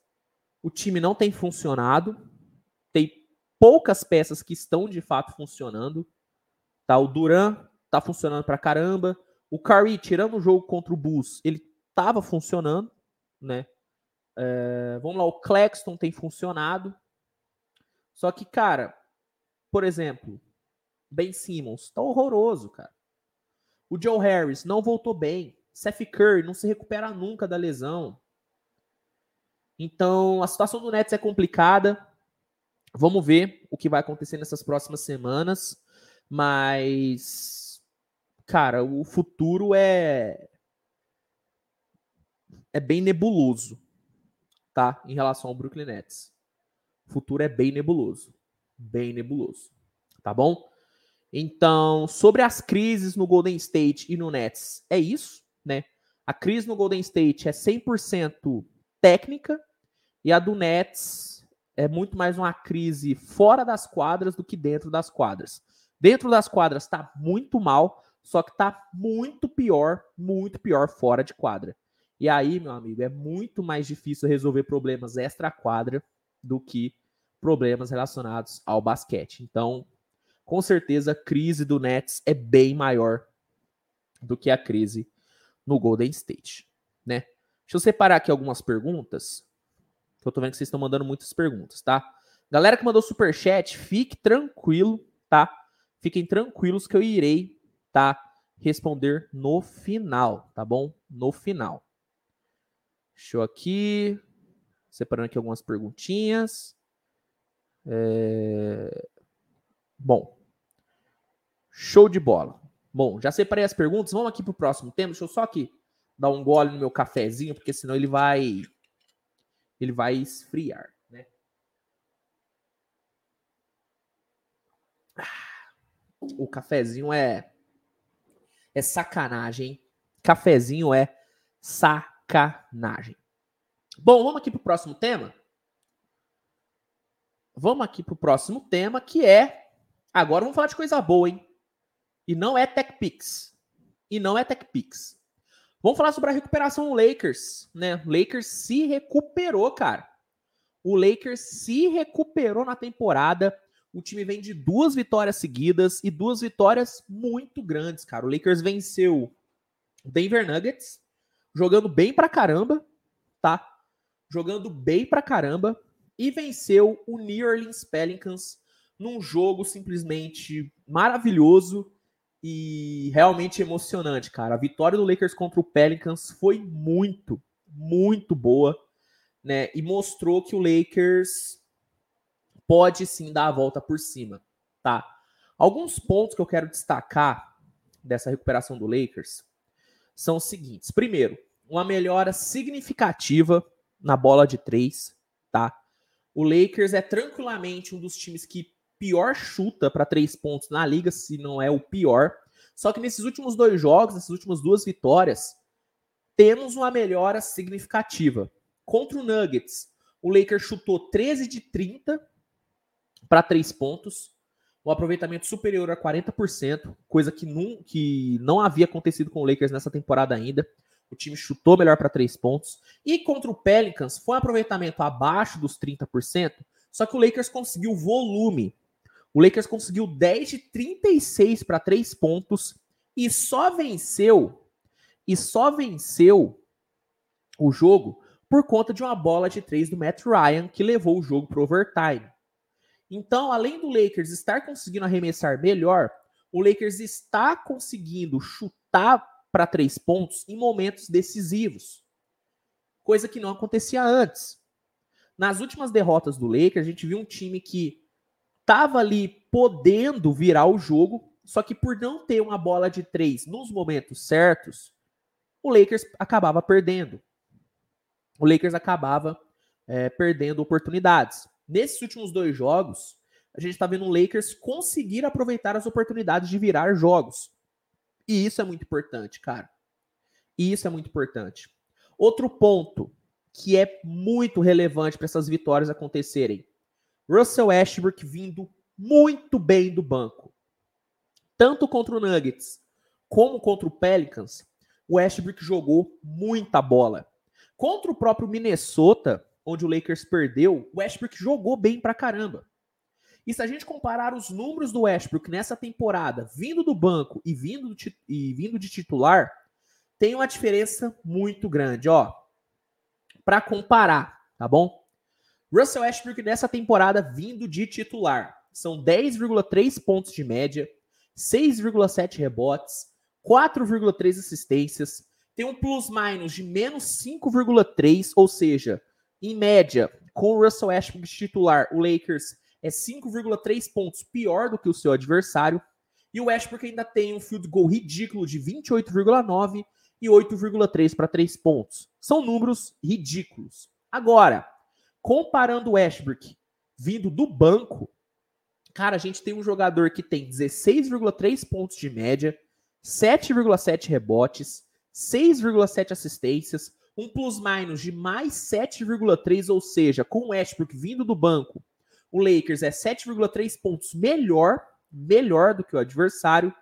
O time não tem funcionado, tem poucas peças que estão de fato funcionando. Tá, o Duran tá funcionando pra caramba. O Curry, tirando o jogo contra o Bulls, ele tava funcionando, né? É, vamos lá, o Claxton tem funcionado. Só que, cara, por exemplo, Ben Simmons tá horroroso, cara. O Joe Harris não voltou bem. Seth Curry não se recupera nunca da lesão. Então, a situação do Nets é complicada. Vamos ver o que vai acontecer nessas próximas semanas. Mas, cara, o futuro é. É bem nebuloso, tá? Em relação ao Brooklyn Nets. O futuro é bem nebuloso. Bem nebuloso. Tá bom? Então, sobre as crises no Golden State e no Nets, é isso né? A crise no Golden State é 100% técnica e a do Nets é muito mais uma crise fora das quadras do que dentro das quadras. Dentro das quadras está muito mal, só que está muito pior, muito pior fora de quadra. E aí, meu amigo, é muito mais difícil resolver problemas extra-quadra do que problemas relacionados ao basquete. Então, com certeza, a crise do Nets é bem maior do que a crise no Golden State, né? Deixa eu separar aqui algumas perguntas. Que eu tô vendo que vocês estão mandando muitas perguntas, tá? Galera que mandou super chat, fique tranquilo, tá? Fiquem tranquilos que eu irei, tá? Responder no final, tá bom? No final. Deixa eu aqui. Separando aqui algumas perguntinhas. É... Bom. Show de bola. Bom, já separei as perguntas. Vamos aqui para o próximo tema. Deixa eu só aqui dar um gole no meu cafezinho, porque senão ele vai. Ele vai esfriar. Né? Ah, o cafezinho é. É sacanagem. Cafezinho é sacanagem Bom, vamos aqui pro próximo tema. Vamos aqui pro próximo tema, que é. Agora vamos falar de coisa boa, hein? E não é TechPix. E não é TechPix. Vamos falar sobre a recuperação do Lakers, né? O Lakers se recuperou, cara. O Lakers se recuperou na temporada. O time vem de duas vitórias seguidas e duas vitórias muito grandes, cara. O Lakers venceu o Denver Nuggets, jogando bem pra caramba, tá? Jogando bem pra caramba e venceu o New Orleans Pelicans num jogo simplesmente maravilhoso e realmente emocionante, cara. A vitória do Lakers contra o Pelicans foi muito, muito boa, né? E mostrou que o Lakers pode sim dar a volta por cima, tá? Alguns pontos que eu quero destacar dessa recuperação do Lakers são os seguintes. Primeiro, uma melhora significativa na bola de três, tá? O Lakers é tranquilamente um dos times que pior chuta para três pontos na liga, se não é o pior. Só que nesses últimos dois jogos, nessas últimas duas vitórias, temos uma melhora significativa. Contra o Nuggets, o Lakers chutou 13 de 30 para três pontos, o aproveitamento superior a 40%, coisa que não, que não havia acontecido com o Lakers nessa temporada ainda. O time chutou melhor para três pontos. E contra o Pelicans, foi um aproveitamento abaixo dos 30%, só que o Lakers conseguiu volume. O Lakers conseguiu 10 de 36 para três pontos e só venceu e só venceu o jogo por conta de uma bola de três do Matt Ryan que levou o jogo para overtime. Então, além do Lakers estar conseguindo arremessar melhor, o Lakers está conseguindo chutar para três pontos em momentos decisivos, coisa que não acontecia antes. Nas últimas derrotas do Lakers, a gente viu um time que estava ali podendo virar o jogo, só que por não ter uma bola de três nos momentos certos, o Lakers acabava perdendo. O Lakers acabava é, perdendo oportunidades. Nesses últimos dois jogos, a gente está vendo o Lakers conseguir aproveitar as oportunidades de virar jogos. E isso é muito importante, cara. E isso é muito importante. Outro ponto que é muito relevante para essas vitórias acontecerem. Russell Westbrook vindo muito bem do banco. Tanto contra o Nuggets como contra o Pelicans, o Westbrook jogou muita bola. Contra o próprio Minnesota, onde o Lakers perdeu, o Westbrook jogou bem pra caramba. E se a gente comparar os números do Westbrook nessa temporada, vindo do banco e vindo, do, e vindo de titular, tem uma diferença muito grande, ó. Para comparar, tá bom? Russell Westbrook nessa temporada vindo de titular, são 10,3 pontos de média, 6,7 rebotes, 4,3 assistências, tem um plus-minus de menos 5,3, ou seja, em média, com o Russell Westbrook titular, o Lakers é 5,3 pontos pior do que o seu adversário. E o Westbrook ainda tem um field goal ridículo de 28,9 e 8,3 para 3 pontos. São números ridículos. Agora, comparando o Westbrook vindo do banco, cara, a gente tem um jogador que tem 16,3 pontos de média, 7,7 rebotes, 6,7 assistências, um plus-minus de mais 7,3, ou seja, com o Westbrook vindo do banco, o Lakers é 7,3 pontos melhor, melhor do que o adversário,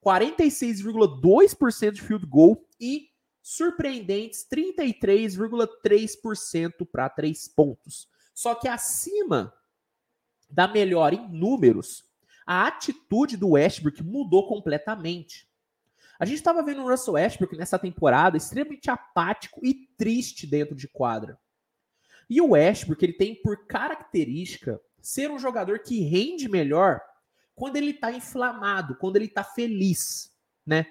46,2% de field goal e surpreendentes 33,3% para 3 pontos. Só que acima da melhor em números, a atitude do Westbrook mudou completamente. A gente estava vendo o Russell Westbrook nessa temporada extremamente apático e triste dentro de quadra. E o Westbrook, ele tem por característica ser um jogador que rende melhor quando ele está inflamado, quando ele está feliz, né?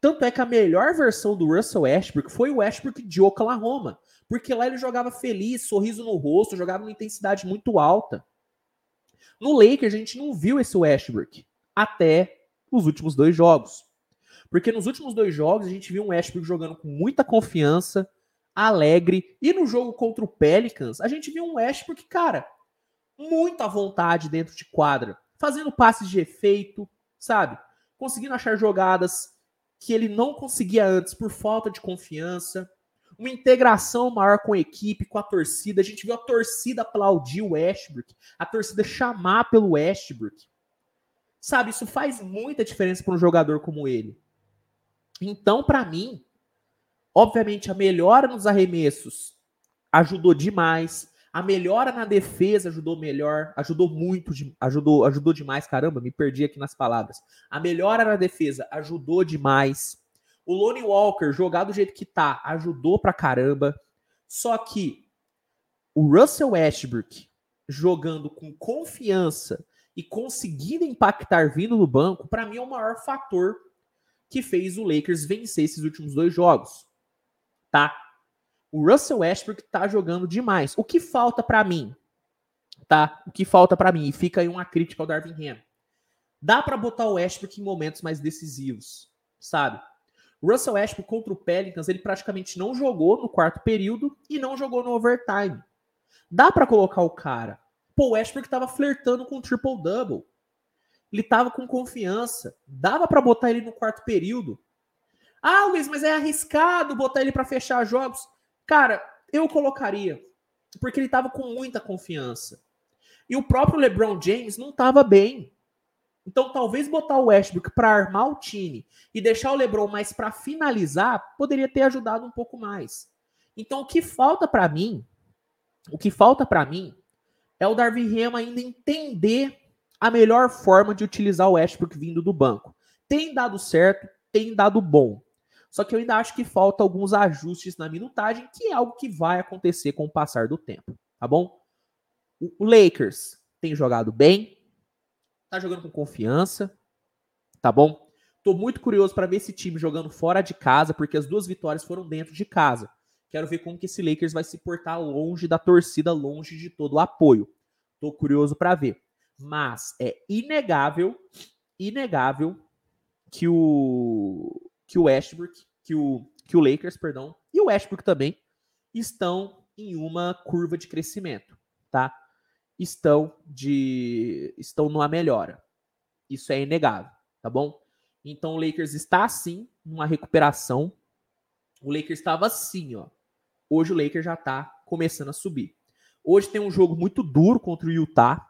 Tanto é que a melhor versão do Russell Westbrook foi o Westbrook de Oklahoma, porque lá ele jogava feliz, sorriso no rosto, jogava uma intensidade muito alta. No Lakers a gente não viu esse Westbrook até os últimos dois jogos. Porque nos últimos dois jogos a gente viu um Westbrook jogando com muita confiança, alegre. E no jogo contra o Pelicans, a gente viu um Westbrook, cara, muito à vontade dentro de quadra, fazendo passes de efeito, sabe? Conseguindo achar jogadas que ele não conseguia antes por falta de confiança. Uma integração maior com a equipe, com a torcida. A gente viu a torcida aplaudir o Westbrook, a torcida chamar pelo Westbrook. Sabe, isso faz muita diferença para um jogador como ele. Então, para mim, obviamente a melhora nos arremessos ajudou demais. A melhora na defesa ajudou melhor, ajudou muito, ajudou, ajudou demais. Caramba, me perdi aqui nas palavras. A melhora na defesa ajudou demais. O Lonnie Walker, jogar do jeito que tá, ajudou pra caramba. Só que o Russell Westbrook jogando com confiança e conseguindo impactar vindo do banco, para mim é o maior fator que fez o Lakers vencer esses últimos dois jogos. Tá? O Russell Westbrook tá jogando demais. O que falta para mim? Tá? O que falta para mim? E fica aí uma crítica ao Darvin Ham. Dá para botar o Westbrook em momentos mais decisivos, sabe? Russell Westbrook contra o Pelicans, ele praticamente não jogou no quarto período e não jogou no overtime. Dá para colocar o cara. Pô, o Westbrook tava flertando com o triple-double. Ele tava com confiança. Dava para botar ele no quarto período. Ah, Luiz, mas é arriscado botar ele para fechar jogos. Cara, eu colocaria, porque ele estava com muita confiança. E o próprio LeBron James não estava bem. Então, talvez botar o Westbrook para armar o time e deixar o LeBron mais para finalizar poderia ter ajudado um pouco mais. Então, o que falta para mim, o que falta para mim é o Darvin Ham ainda entender a melhor forma de utilizar o Westbrook vindo do banco. Tem dado certo, tem dado bom. Só que eu ainda acho que falta alguns ajustes na minutagem, que é algo que vai acontecer com o passar do tempo, tá bom? O Lakers tem jogado bem, tá jogando com confiança, tá bom? Tô muito curioso para ver esse time jogando fora de casa, porque as duas vitórias foram dentro de casa. Quero ver como que esse Lakers vai se portar longe da torcida, longe de todo o apoio. Tô curioso para ver. Mas é inegável, inegável que o que o Westbrook, que o, que o Lakers, perdão, e o Westbrook também estão em uma curva de crescimento, tá? Estão de estão numa melhora. Isso é inegável, tá bom? Então o Lakers está assim numa recuperação. O Lakers estava assim, ó. Hoje o Lakers já está começando a subir. Hoje tem um jogo muito duro contra o Utah.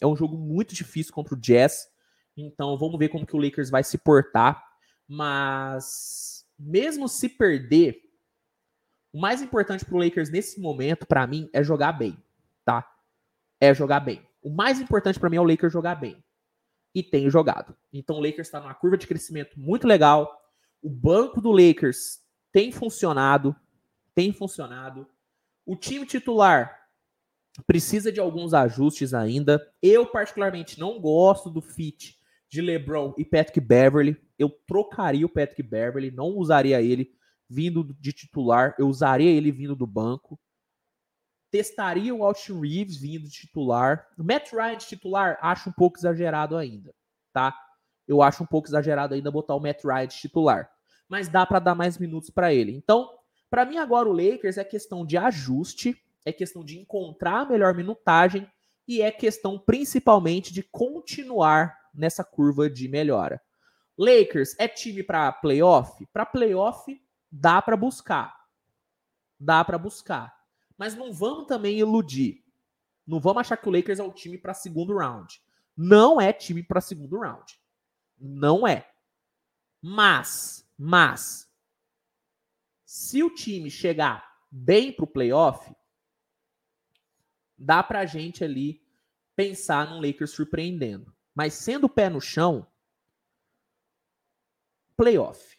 É um jogo muito difícil contra o Jazz. Então vamos ver como que o Lakers vai se portar. Mas mesmo se perder, o mais importante para o Lakers nesse momento, para mim, é jogar bem, tá? É jogar bem. O mais importante para mim é o Lakers jogar bem. E tem jogado. Então o Lakers está numa curva de crescimento muito legal. O banco do Lakers tem funcionado, tem funcionado. O time titular precisa de alguns ajustes ainda. Eu particularmente não gosto do fit de LeBron e Patrick Beverly, eu trocaria o Patrick Beverly, não usaria ele vindo de titular, eu usaria ele vindo do banco. Testaria o Austin Reeves vindo de titular. O Matt Ryan de titular, acho um pouco exagerado ainda, tá? Eu acho um pouco exagerado ainda botar o Matt Ryan de titular. Mas dá para dar mais minutos para ele. Então, para mim agora o Lakers é questão de ajuste, é questão de encontrar a melhor minutagem e é questão principalmente de continuar nessa curva de melhora. Lakers é time para playoff? Para playoff dá para buscar. Dá para buscar. Mas não vamos também iludir. Não vamos achar que o Lakers é um time para segundo round. Não é time para segundo round. Não é. Mas, mas se o time chegar bem pro playoff, dá pra gente ali pensar num Lakers surpreendendo. Mas sendo pé no chão, playoff.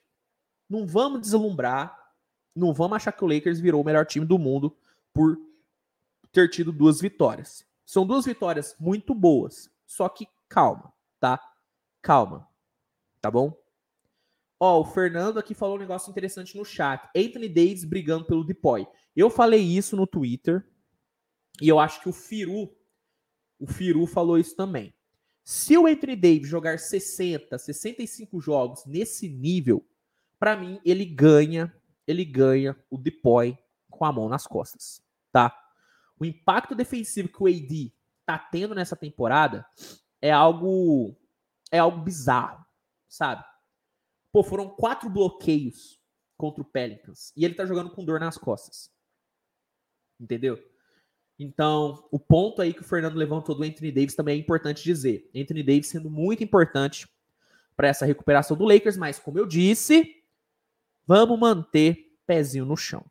Não vamos deslumbrar, não vamos achar que o Lakers virou o melhor time do mundo por ter tido duas vitórias. São duas vitórias muito boas, só que calma, tá? Calma, tá bom? Ó, o Fernando aqui falou um negócio interessante no chat. Anthony Davis brigando pelo Depoy. Eu falei isso no Twitter e eu acho que o Firu, o Firu falou isso também. Se o Anthony Davis jogar 60, 65 jogos nesse nível, para mim ele ganha, ele ganha o Depoy com a mão nas costas, tá? O impacto defensivo que o AD tá tendo nessa temporada é algo é algo bizarro, sabe? Pô, foram quatro bloqueios contra o Pelicans e ele tá jogando com dor nas costas. Entendeu? Então, o ponto aí que o Fernando levantou do Anthony Davis também é importante dizer. Anthony Davis sendo muito importante para essa recuperação do Lakers, mas como eu disse, vamos manter pezinho no chão,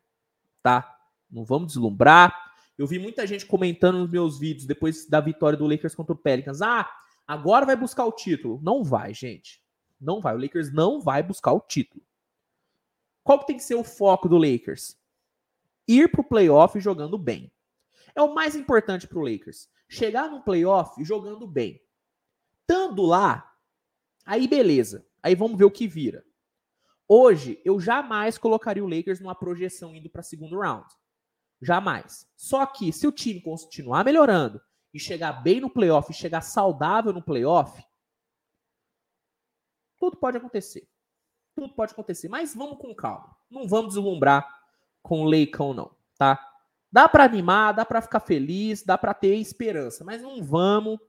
tá? Não vamos deslumbrar. Eu vi muita gente comentando nos meus vídeos depois da vitória do Lakers contra o Pelicans. Ah, agora vai buscar o título. Não vai, gente. Não vai. O Lakers não vai buscar o título. Qual que tem que ser o foco do Lakers? Ir pro playoff jogando bem. É o mais importante pro Lakers. Chegar no playoff jogando bem. Tando lá, aí beleza. Aí vamos ver o que vira. Hoje, eu jamais colocaria o Lakers numa projeção indo para segundo round. Jamais. Só que se o time continuar melhorando e chegar bem no playoff, e chegar saudável no playoff, tudo pode acontecer. Tudo pode acontecer, mas vamos com calma. Não vamos deslumbrar com o Leicão não, tá? Dá para animar, dá para ficar feliz, dá para ter esperança, mas não vamos,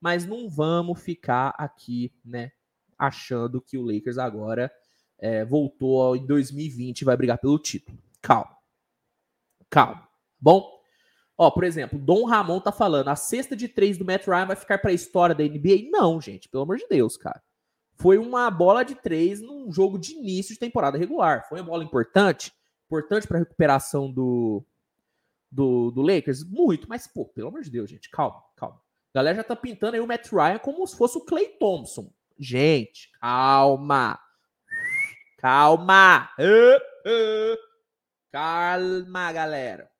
mas não vamos ficar aqui, né, achando que o Lakers agora é, voltou em 2020 e vai brigar pelo título. Calma. Calma. Bom, ó, por exemplo, Dom Ramon tá falando, a cesta de três do Matt Ryan vai ficar para a história da NBA? Não, gente, pelo amor de Deus, cara. Foi uma bola de três num jogo de início de temporada regular. Foi uma bola importante, importante para recuperação do, do, do Lakers? Muito, mas, pô, pelo amor de Deus, gente, calma, calma. A galera já tá pintando aí o Matt Ryan como se fosse o Clay Thompson. Gente, calma. Calma. Calma, galera.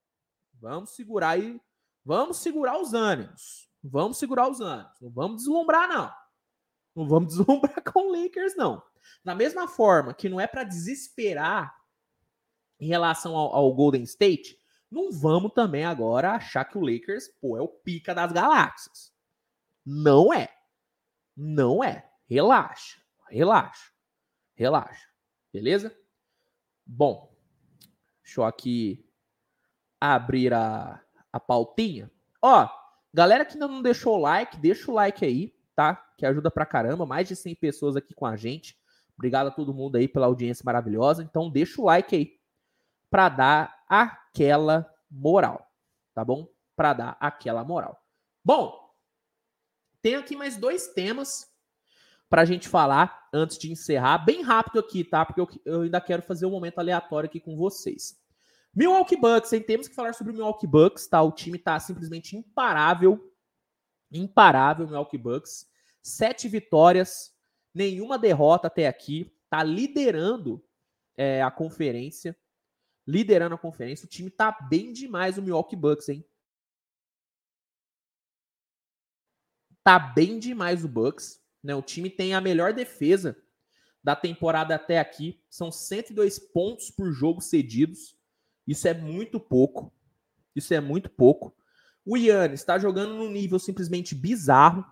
Vamos segurar aí. Vamos segurar os ânimos. Vamos segurar os ânimos. Não vamos deslumbrar, não. Não vamos deslumbrar com o Lakers, não. Da mesma forma que não é para desesperar em relação ao, ao, Golden State, não vamos também agora achar que o Lakers, pô, é o pica das galáxias. Não é. Não é. Relaxa. Relaxa. Relaxa. Beleza? Bom, Deixa eu aqui abrir a, a pautinha. Ó, galera que ainda não deixou o like, deixa o like aí, tá? Que ajuda pra caramba. Mais de 100 pessoas aqui com a gente. Obrigado a todo mundo aí pela audiência maravilhosa. Então, deixa o like aí pra dar aquela moral, tá bom? Pra dar aquela moral. Bom, tem aqui mais dois temas para a gente falar antes de encerrar, bem rápido aqui, tá? Porque eu, eu, ainda quero fazer um momento aleatório aqui com vocês. Milwaukee Bucks, hein? Temos que falar sobre o Milwaukee Bucks, tá? O time tá simplesmente imparável. Imparável, Milwaukee Bucks. Sete vitórias, nenhuma derrota até aqui. Tá liderando é, a conferência. Liderando a conferência. O time tá bem demais, o Milwaukee Bucks, hein? Tá bem demais o Bucks. Né? O time tem a melhor defesa da temporada até aqui. São 102 pontos por jogo cedidos. Isso é muito pouco. Isso é muito pouco. O Yannis está jogando num nível simplesmente bizarro.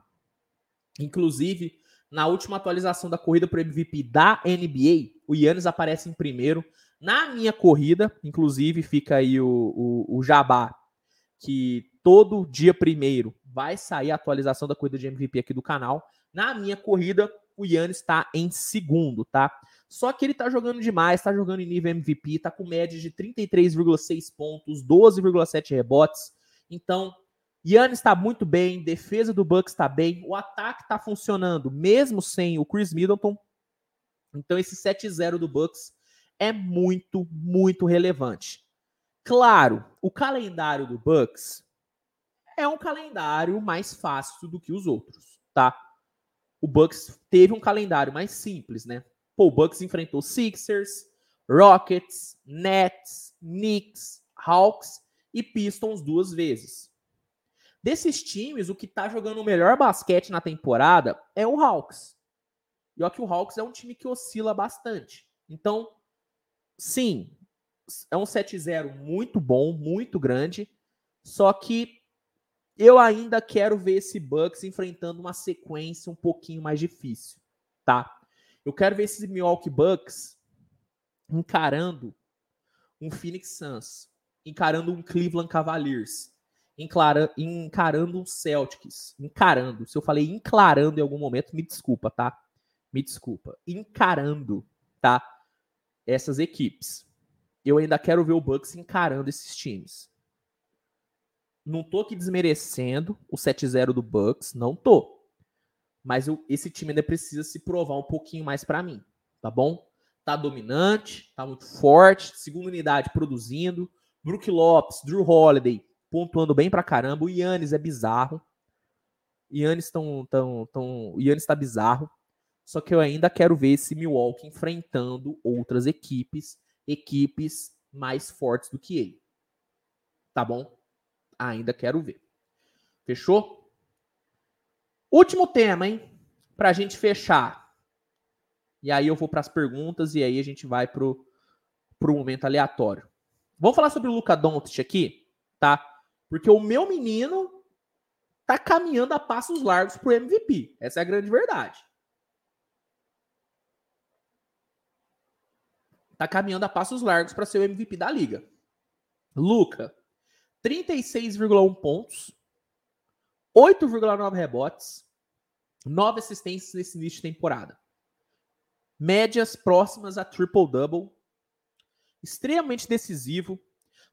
Inclusive, na última atualização da corrida para o MVP da NBA, o Yannis aparece em primeiro. Na minha corrida, inclusive, fica aí o, o, o Jabá, que todo dia primeiro vai sair a atualização da corrida de MVP aqui do canal. Na minha corrida, o Yannis está em segundo, tá? Só que ele tá jogando demais, tá jogando em nível MVP, tá com média de 33,6 pontos, 12,7 rebotes. Então, Yannis está muito bem, defesa do Bucks está bem, o ataque está funcionando, mesmo sem o Chris Middleton. Então, esse 7-0 do Bucks é muito, muito relevante. Claro, o calendário do Bucks é um calendário mais fácil do que os outros, tá? o Bucks teve um calendário mais simples, né? Pô, o Bucks enfrentou Sixers, Rockets, Nets, Knicks, Hawks e Pistons duas vezes. Desses times, o que tá jogando o melhor basquete na temporada é o Hawks. E ó que o Hawks é um time que oscila bastante. Então, sim, é um 7-0 muito bom, muito grande. Só que eu ainda quero ver esse Bucks enfrentando uma sequência um pouquinho mais difícil, tá? Eu quero ver esse Milwaukee Bucks encarando um Phoenix Suns, encarando um Cleveland Cavaliers, encara, encarando o Celtics. Encarando. Se eu falei enclarando em algum momento, me desculpa, tá? Me desculpa. Encarando, tá? Essas equipes. Eu ainda quero ver o Bucks encarando esses times. Não tô aqui desmerecendo o 7-0 do Bucks, não tô. Mas eu, esse time ainda precisa se provar um pouquinho mais para mim, tá bom? Tá dominante, tá muito forte, segunda unidade produzindo. Brook Lopes, Drew Holiday pontuando bem pra caramba. O Yannis é bizarro. Yannis tão, tão, tão, o Yannis tá bizarro. Só que eu ainda quero ver esse Milwaukee enfrentando outras equipes, equipes mais fortes do que ele. Tá bom? Ainda quero ver. Fechou? Último tema, hein? Pra gente fechar. E aí eu vou para as perguntas e aí a gente vai pro, pro momento aleatório. Vamos falar sobre o Luca Doncic aqui, tá? Porque o meu menino tá caminhando a passos largos pro MVP. Essa é a grande verdade. Tá caminhando a passos largos para ser o MVP da liga. Luca, 36,1 pontos, 8,9 rebotes, 9 assistências nesse início de temporada. Médias próximas a triple-double. Extremamente decisivo.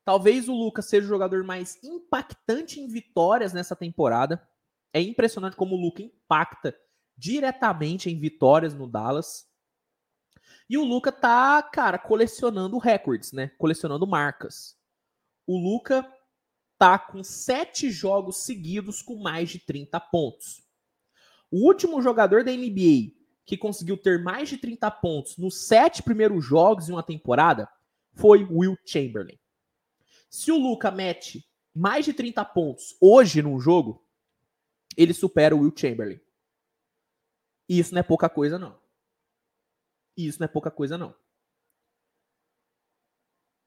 Talvez o Lucas seja o jogador mais impactante em vitórias nessa temporada. É impressionante como o Lucas impacta diretamente em vitórias no Dallas. E o Luca tá, cara, colecionando recordes, né? Colecionando marcas. O Luca tá com sete jogos seguidos com mais de 30 pontos. O último jogador da NBA que conseguiu ter mais de 30 pontos nos sete primeiros jogos de uma temporada foi Will Chamberlain. Se o Luca mete mais de 30 pontos hoje num jogo, ele supera o Will Chamberlain. E isso não é pouca coisa, não. E isso não é pouca coisa, não.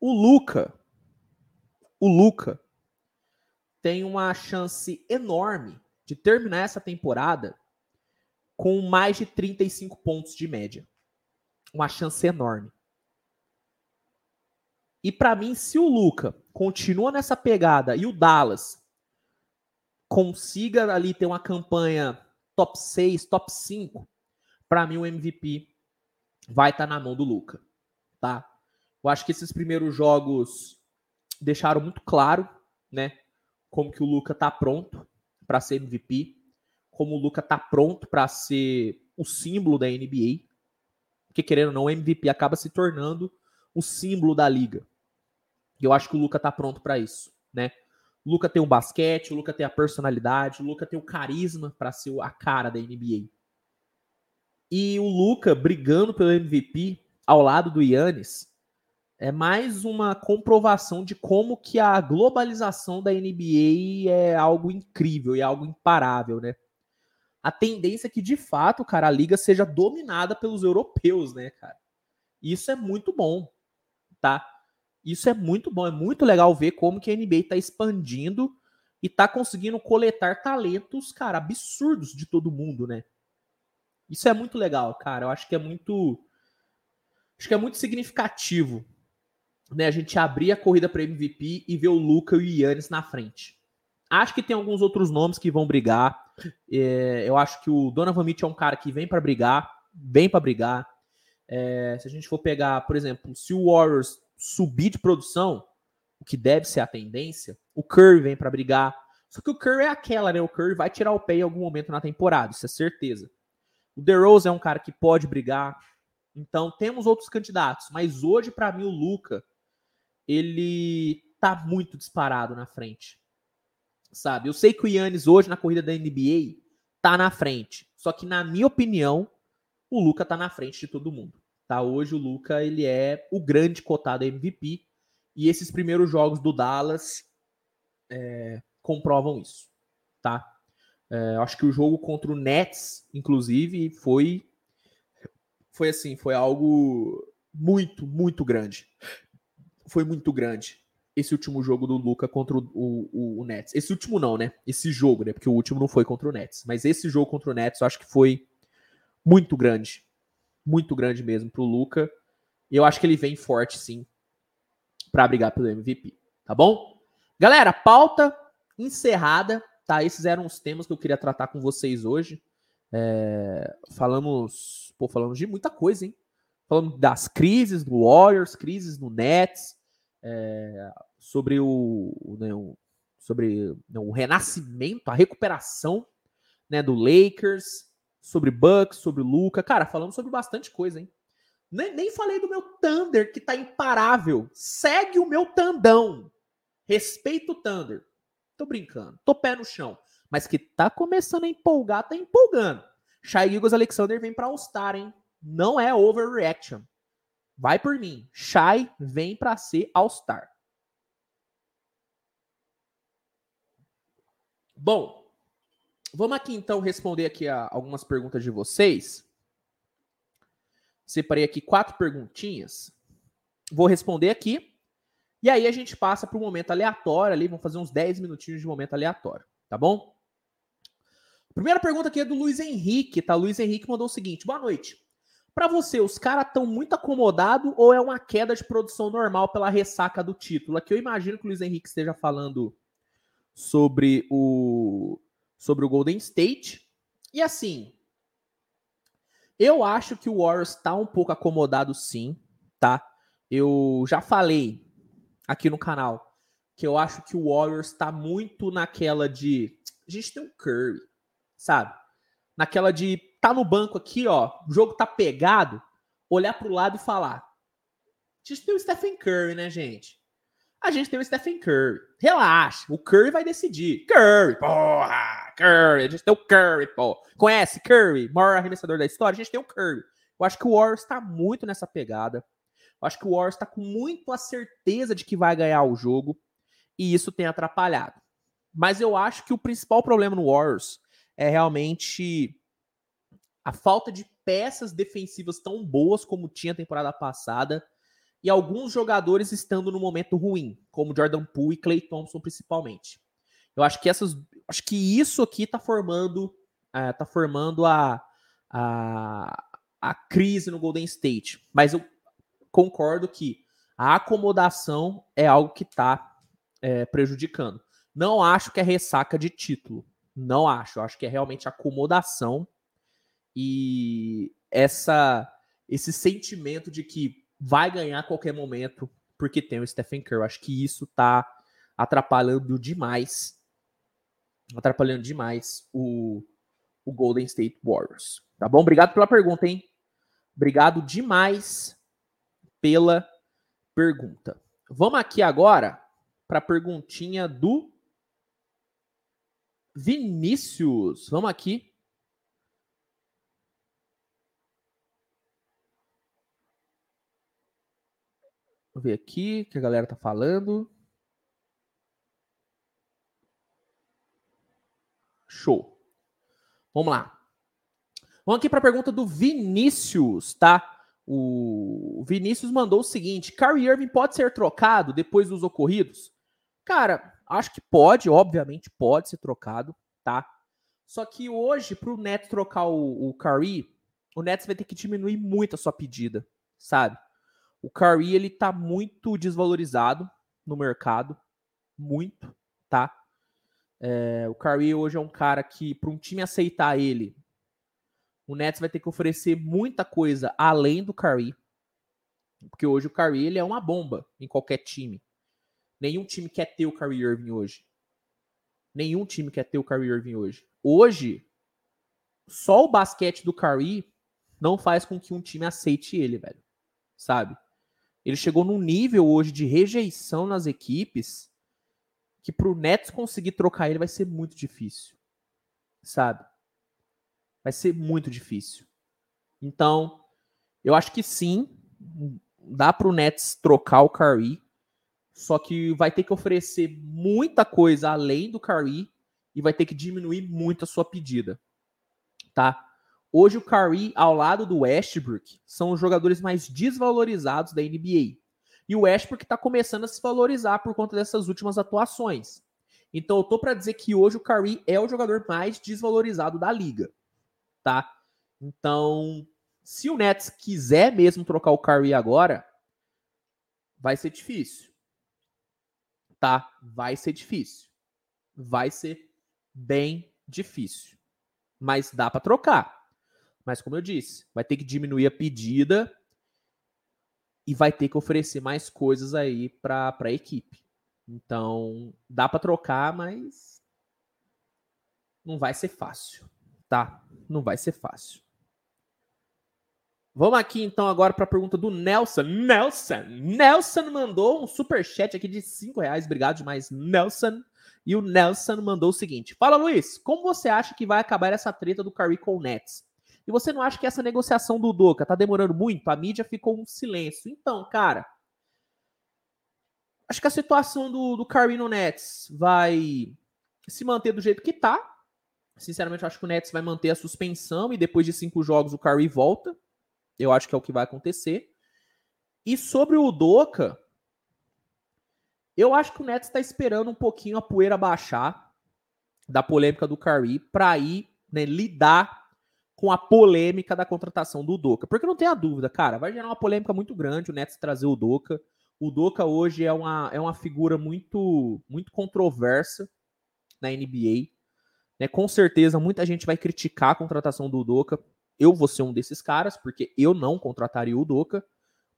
O Luca, o Luca tem uma chance enorme de terminar essa temporada com mais de 35 pontos de média. Uma chance enorme. E para mim, se o Luca continua nessa pegada e o Dallas consiga ali ter uma campanha top 6, top 5, para mim o MVP vai estar tá na mão do Luca, tá? Eu acho que esses primeiros jogos deixaram muito claro, né, como que o Luca tá pronto para ser MVP, como o Luca tá pronto para ser o símbolo da NBA, porque querendo ou não, o MVP acaba se tornando o símbolo da liga. E eu acho que o Luca tá pronto para isso, né? O Luca tem o basquete, o Luca tem a personalidade, o Luca tem o carisma para ser a cara da NBA. E o Luca brigando pelo MVP ao lado do Yannis é mais uma comprovação de como que a globalização da NBA é algo incrível e algo imparável, né? A tendência é que, de fato, cara, a liga seja dominada pelos europeus, né, cara? Isso é muito bom, tá? Isso é muito bom, é muito legal ver como que a NBA está expandindo e está conseguindo coletar talentos, cara, absurdos de todo mundo, né? Isso é muito legal, cara. Eu acho que é muito acho que é muito significativo, né, a gente abrir a corrida para MVP e ver o Luca e o Yannis na frente. Acho que tem alguns outros nomes que vão brigar. É, eu acho que o Donovan Mitchell é um cara que vem para brigar, vem para brigar. É, se a gente for pegar, por exemplo, se o Warriors subir de produção, o que deve ser a tendência, o Curry vem para brigar. Só que o Curry é aquela, né? O Curry vai tirar o pé em algum momento na temporada, isso é certeza. O DeRozan é um cara que pode brigar. Então, temos outros candidatos, mas hoje para mim o Luca ele tá muito disparado na frente. Sabe? Eu sei que o Yannis hoje na corrida da NBA tá na frente, só que na minha opinião, o Luca tá na frente de todo mundo. Tá? Hoje o Luca ele é o grande cotado MVP e esses primeiros jogos do Dallas é, comprovam isso, tá? É, acho que o jogo contra o Nets, inclusive, foi foi assim, foi algo muito, muito grande. Foi muito grande esse último jogo do Luca contra o, o, o, Nets. Esse último não, né? Esse jogo, né? Porque o último não foi contra o Nets. Mas esse jogo contra o Nets eu acho que foi muito grande muito grande mesmo pro Luca. E eu acho que ele vem forte, sim, para brigar pelo MVP. Tá bom? Galera, pauta encerrada, tá? Esses eram os temas que eu queria tratar com vocês hoje. É, falamos, pô, falamos de muita coisa, hein? Falamos das crises do Warriors, crises no Nets, é, sobre o, né, o sobre né, o renascimento, a recuperação né, do Lakers, sobre Bucks, sobre Luca. Cara, falamos sobre bastante coisa, hein? Nem, nem falei do meu Thunder, que tá imparável. Segue o meu Tandão. Respeito o Thunder. Tô brincando. Tô pé no chão. Mas que tá começando a empolgar, tá empolgando. Shai Gilgos Alexander vem pra All-Star, hein? Não é overreaction. Vai por mim. Shai vem pra ser All-Star. Bom, vamos aqui então responder aqui algumas perguntas de vocês. Separei aqui quatro perguntinhas. Vou responder aqui. E aí a gente passa para o momento aleatório ali. Vamos fazer uns 10 minutinhos de momento aleatório. Tá bom? Primeira pergunta aqui é do Luiz Henrique, tá? Luiz Henrique mandou o seguinte: boa noite. Para você, os caras estão muito acomodados ou é uma queda de produção normal pela ressaca do título? Aqui eu imagino que o Luiz Henrique esteja falando sobre o sobre o Golden State. E assim, eu acho que o Warriors está um pouco acomodado sim, tá? Eu já falei aqui no canal que eu acho que o Warriors está muito naquela de a gente tem um Curry, sabe? Naquela de tá no banco aqui, ó, o jogo tá pegado, olhar pro lado e falar: a gente tem o Stephen Curry, né, gente? A gente tem o Stephen Curry. Relaxa, o Curry vai decidir. Curry, porra! Curry, a gente tem o Curry, pô. Conhece Curry, maior arremessador da história? A gente tem o Curry. Eu acho que o Warriors está muito nessa pegada. Eu acho que o Warriors está com muito a certeza de que vai ganhar o jogo. E isso tem atrapalhado. Mas eu acho que o principal problema no Warriors é realmente a falta de peças defensivas tão boas como tinha a temporada passada e alguns jogadores estando no momento ruim, como Jordan Poole e Clay Thompson principalmente. Eu acho que essas, acho que isso aqui está formando, uh, tá formando a, a, a crise no Golden State. Mas eu concordo que a acomodação é algo que está é, prejudicando. Não acho que é ressaca de título. Não acho. Acho que é realmente acomodação e essa esse sentimento de que vai ganhar a qualquer momento porque tem o Stephen Curry. Acho que isso tá atrapalhando demais. Atrapalhando demais o, o Golden State Warriors. Tá bom? Obrigado pela pergunta, hein? Obrigado demais pela pergunta. Vamos aqui agora para a perguntinha do Vinícius. Vamos aqui Vou ver aqui o que a galera tá falando. Show. Vamos lá. Vamos aqui para a pergunta do Vinícius, tá? O Vinícius mandou o seguinte: Kyrie Irving pode ser trocado depois dos ocorridos? Cara, acho que pode, obviamente pode ser trocado, tá? Só que hoje, para o Nets trocar o, o Curry, o Nets vai ter que diminuir muito a sua pedida, sabe? O Curry, ele tá muito desvalorizado no mercado. Muito, tá? É, o Curry hoje é um cara que, para um time aceitar ele, o Nets vai ter que oferecer muita coisa além do Curry. Porque hoje o Curry, ele é uma bomba em qualquer time. Nenhum time quer ter o Curry Irving hoje. Nenhum time quer ter o Curry Irving hoje. Hoje, só o basquete do Curry não faz com que um time aceite ele, velho. Sabe? Ele chegou num nível hoje de rejeição nas equipes que para o Nets conseguir trocar ele vai ser muito difícil. Sabe? Vai ser muito difícil. Então, eu acho que sim, dá para o Nets trocar o Curry, só que vai ter que oferecer muita coisa além do Curry e vai ter que diminuir muito a sua pedida. Tá? Hoje o Curry, ao lado do Westbrook, são os jogadores mais desvalorizados da NBA. E o Westbrook está começando a se valorizar por conta dessas últimas atuações. Então eu tô para dizer que hoje o Curry é o jogador mais desvalorizado da liga, tá? Então, se o Nets quiser mesmo trocar o Curry agora, vai ser difícil. Tá? Vai ser difícil. vai ser bem difícil. Mas dá para trocar. Mas como eu disse, vai ter que diminuir a pedida e vai ter que oferecer mais coisas aí para a equipe. Então, dá para trocar, mas não vai ser fácil, tá? Não vai ser fácil. Vamos aqui então agora para a pergunta do Nelson. Nelson, Nelson mandou um super chat aqui de cinco reais. Obrigado demais, Nelson. E o Nelson mandou o seguinte: Fala, Luiz, como você acha que vai acabar essa treta do Curry com o Nets? E você não acha que essa negociação do Doca tá demorando muito? A mídia ficou um silêncio. Então, cara, acho que a situação do, do Curry no Nets vai se manter do jeito que tá. Sinceramente, acho que o Nets vai manter a suspensão e depois de cinco jogos o Curry volta. Eu acho que é o que vai acontecer. E sobre o Doca, eu acho que o Nets está esperando um pouquinho a poeira baixar da polêmica do Curry para ir né, lidar com a polêmica da contratação do Doca. Porque não tem a dúvida, cara, vai gerar uma polêmica muito grande o Nets trazer o Doca. O Doca hoje é uma, é uma figura muito, muito controversa na NBA. Né? Com certeza, muita gente vai criticar a contratação do Doca. Eu vou ser um desses caras, porque eu não contrataria o Doca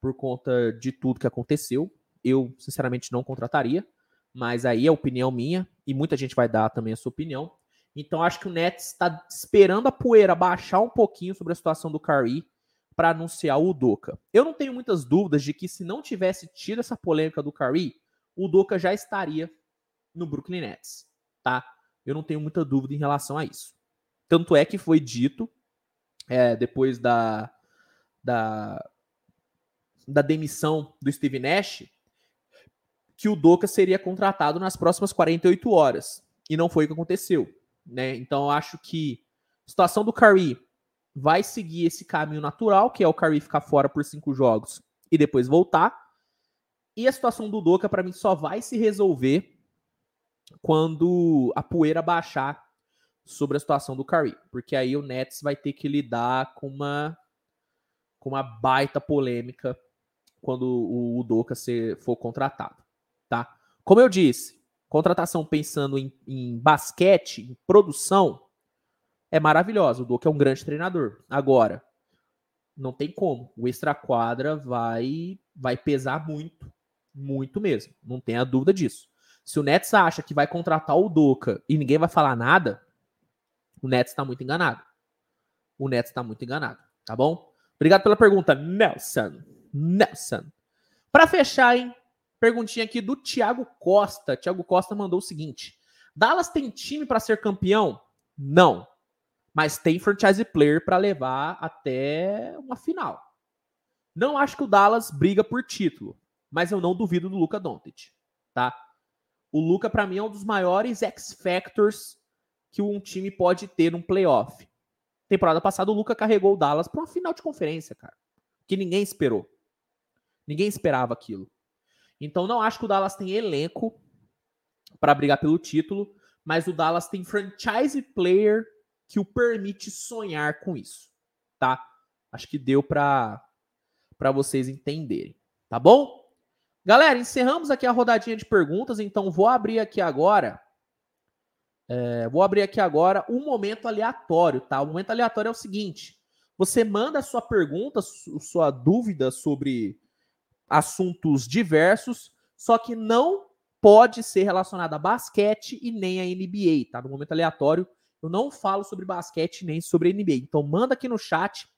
por conta de tudo que aconteceu. Eu, sinceramente, não contrataria. Mas aí é opinião minha, e muita gente vai dar também a sua opinião. Então acho que o Nets está esperando a poeira baixar um pouquinho sobre a situação do Curry para anunciar o Doca. Eu não tenho muitas dúvidas de que se não tivesse tido essa polêmica do Curry, o Doca já estaria no Brooklyn Nets, tá? Eu não tenho muita dúvida em relação a isso. Tanto é que foi dito é, depois da, da, da demissão do Steve Nash que o Doca seria contratado nas próximas 48 horas. E não foi o que aconteceu. Né? Então acho que a situação do Curry vai seguir esse caminho natural, que é o Curry ficar fora por cinco jogos e depois voltar. E a situação do Doca, para mim, só vai se resolver quando a poeira baixar sobre a situação do Curry. Porque aí o Nets vai ter que lidar com uma, com uma baita polêmica quando o, Doca for contratado. Tá? Como eu disse, Contratação pensando em, em basquete, em produção, é maravilhosa. O Doca é um grande treinador. Agora, não tem como. O extra-quadra vai, vai pesar muito. Muito mesmo. Não tenha dúvida disso. Se o Nets acha que vai contratar o Doca e ninguém vai falar nada, o Nets está muito enganado. O Nets está muito enganado, tá bom? Obrigado pela pergunta, Nelson. Nelson. Para fechar, hein? Perguntinha aqui do Thiago Costa. Thiago Costa mandou o seguinte: Dallas tem time para ser campeão? Não. Mas tem franchise player para levar até uma final. Não acho que o Dallas briga por título, mas eu não duvido do Luca Doncic, tá? O Luca para mim é um dos maiores X factors que um time pode ter num playoff. Temporada passada o Luca carregou o Dallas para uma final de conferência, cara, que ninguém esperou. Ninguém esperava aquilo. Então não acho que o Dallas tem elenco para brigar pelo título, mas o Dallas tem franchise player que o permite sonhar com isso, tá? Acho que deu para para vocês entenderem, tá bom? Galera, encerramos aqui a rodadinha de perguntas, então vou abrir aqui agora. É, vou abrir aqui agora um momento aleatório, tá? O momento aleatório é o seguinte: você manda a sua pergunta, sua dúvida sobre assuntos diversos, só que não pode ser relacionado a basquete e nem a NBA, tá? No momento aleatório, eu não falo sobre basquete nem sobre NBA. Então manda aqui no chat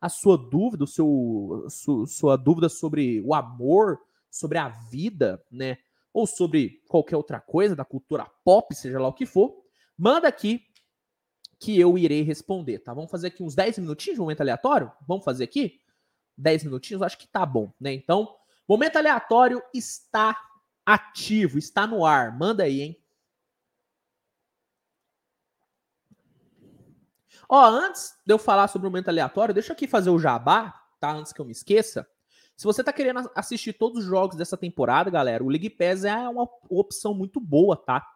a sua dúvida, o seu, sua, sua dúvida sobre o amor, sobre a vida, né? Ou sobre qualquer outra coisa da cultura pop, seja lá o que for. Manda aqui que eu irei responder, tá? Vamos fazer aqui uns 10 minutinhos de momento aleatório? Vamos fazer aqui? 10 minutinhos, acho que tá bom, né? Então, momento aleatório está ativo, está no ar. Manda aí, hein? Ó, antes de eu falar sobre o momento aleatório, deixa eu aqui fazer o jabá, tá? Antes que eu me esqueça. Se você tá querendo assistir todos os jogos dessa temporada, galera, o League Pass é uma opção muito boa, tá?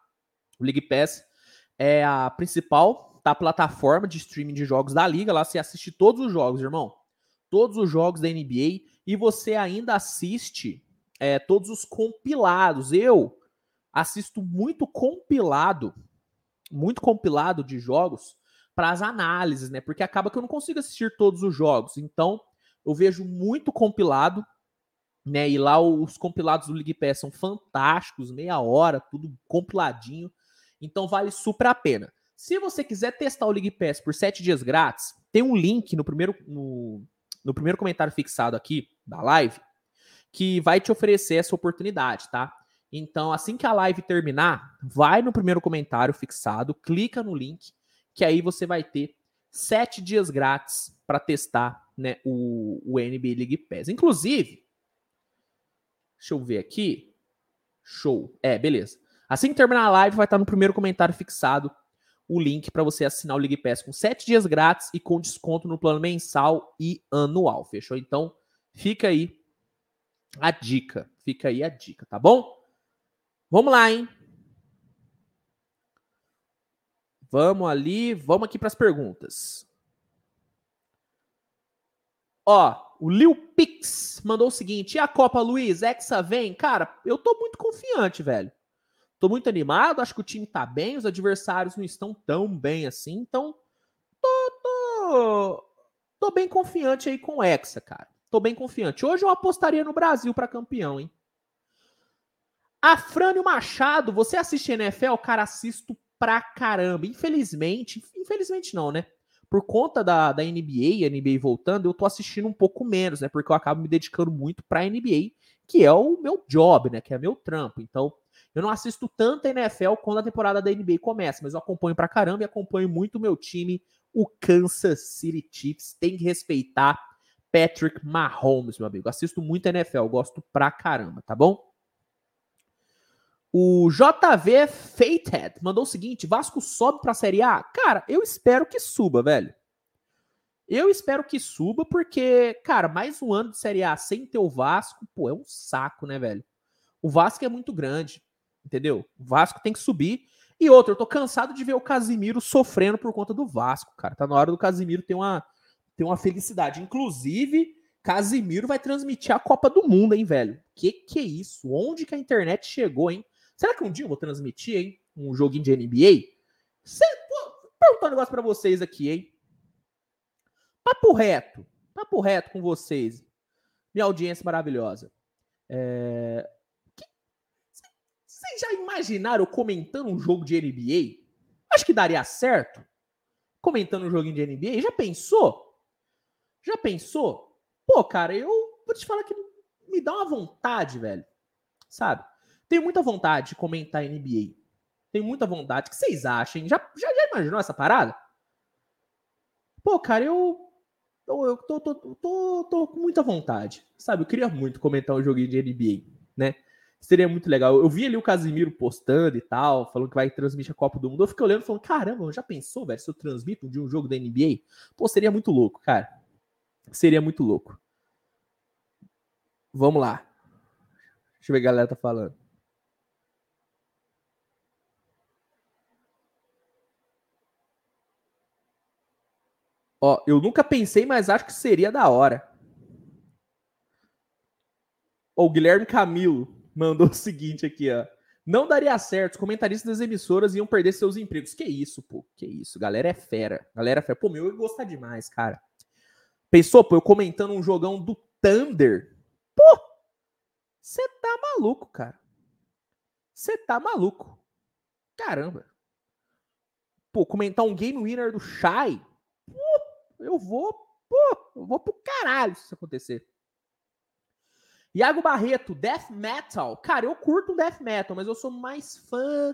O League Pass é a principal tá, plataforma de streaming de jogos da liga. Lá você assiste todos os jogos, irmão todos os jogos da NBA e você ainda assiste é, todos os compilados. Eu assisto muito compilado, muito compilado de jogos para as análises, né? Porque acaba que eu não consigo assistir todos os jogos. Então, eu vejo muito compilado, né? E lá os compilados do League Pass são fantásticos, meia hora, tudo compiladinho. Então vale super a pena. Se você quiser testar o League Pass por 7 dias grátis, tem um link no primeiro, no, no primeiro comentário fixado aqui da live que vai te oferecer essa oportunidade, tá? Então, assim que a live terminar, vai no primeiro comentário fixado, clica no link, que aí você vai ter sete dias grátis para testar né, o, o NBA League Pass. Inclusive, deixa eu ver aqui. Show. É, beleza. Assim que terminar a live, vai estar no primeiro comentário fixado o link para você assinar o League Pass com sete dias grátis e com desconto no plano mensal e anual. Fechou? Então, fica aí a dica. Fica aí a dica, tá bom? Vamos lá, hein? Vamos ali, vamos aqui para as perguntas. Ó, o Lil Pix mandou o seguinte: e a Copa Luiz, Hexa vem? Cara, eu tô muito confiante, velho. Tô muito animado, acho que o time tá bem, os adversários não estão tão bem assim, então tô, tô, tô bem confiante aí com o Hexa, cara. Tô bem confiante. Hoje eu apostaria no Brasil para campeão, hein? Afrânio Machado, você assiste NFL? Cara, assisto pra caramba. Infelizmente, infelizmente não, né? Por conta da, da NBA, a NBA voltando, eu tô assistindo um pouco menos, né? Porque eu acabo me dedicando muito pra NBA, que é o meu job, né? Que é meu trampo. Então, eu não assisto tanto a NFL quando a temporada da NBA começa, mas eu acompanho pra caramba e acompanho muito o meu time, o Kansas City Chiefs. Tem que respeitar Patrick Mahomes, meu amigo. Assisto muito NFL, gosto pra caramba, tá bom? O JV Fated mandou o seguinte: Vasco sobe pra Série A? Cara, eu espero que suba, velho. Eu espero que suba, porque, cara, mais um ano de Série A sem ter o Vasco, pô, é um saco, né, velho? O Vasco é muito grande, entendeu? O Vasco tem que subir. E outra, eu tô cansado de ver o Casimiro sofrendo por conta do Vasco, cara. Tá na hora do Casimiro ter uma, ter uma felicidade. Inclusive, Casimiro vai transmitir a Copa do Mundo, hein, velho? Que que é isso? Onde que a internet chegou, hein? Será que um dia eu vou transmitir, hein? Um joguinho de NBA? Cê, pô, perguntar um negócio pra vocês aqui, hein? Papo reto. Papo reto com vocês. Minha audiência maravilhosa. É... Vocês já imaginaram comentando um jogo de NBA? Acho que daria certo. Comentando um joguinho de NBA. Já pensou? Já pensou? Pô, cara, eu vou te falar que me dá uma vontade, velho. Sabe? Tenho muita vontade de comentar NBA. Tenho muita vontade. O que vocês acham? Já, já, já imaginou essa parada? Pô, cara, eu. Eu tô, tô, tô, tô, com muita vontade. Sabe? Eu queria muito comentar um joguinho de NBA, né? Seria muito legal. Eu vi ali o Casimiro postando e tal, falando que vai transmitir a Copa do Mundo. Eu fiquei olhando e falando: caramba, já pensou, velho, se eu transmito de um jogo da NBA? Pô, seria muito louco, cara. Seria muito louco. Vamos lá. Deixa eu ver o que a galera tá falando. Ó, eu nunca pensei, mas acho que seria da hora. o Guilherme Camilo mandou o seguinte aqui, ó. Não daria certo, os comentaristas das emissoras iam perder seus empregos. Que isso, pô? Que isso? Galera é fera. Galera é fera. Pô, meu, eu ia gostar demais, cara. Pensou, pô, eu comentando um jogão do Thunder. Pô, você tá maluco, cara. Você tá maluco. Caramba. Pô, comentar um game winner do Shai. Eu vou, pô, eu vou pro caralho se isso acontecer. Iago Barreto, Death Metal. Cara, eu curto Death Metal, mas eu sou mais fã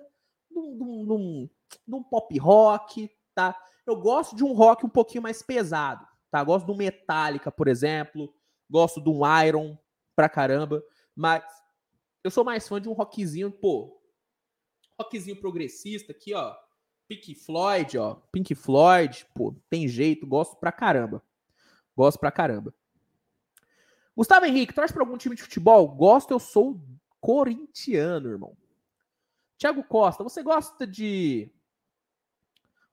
um, de um pop rock, tá? Eu gosto de um rock um pouquinho mais pesado. Tá? Gosto do Metallica, por exemplo. Gosto do Iron pra caramba. Mas eu sou mais fã de um rockzinho, pô. Rockzinho progressista aqui, ó. Pink Floyd, ó. Pink Floyd, pô, tem jeito, gosto pra caramba. Gosto pra caramba. Gustavo Henrique, torce pra algum time de futebol? Gosto, eu sou corintiano, irmão. Thiago Costa, você gosta de.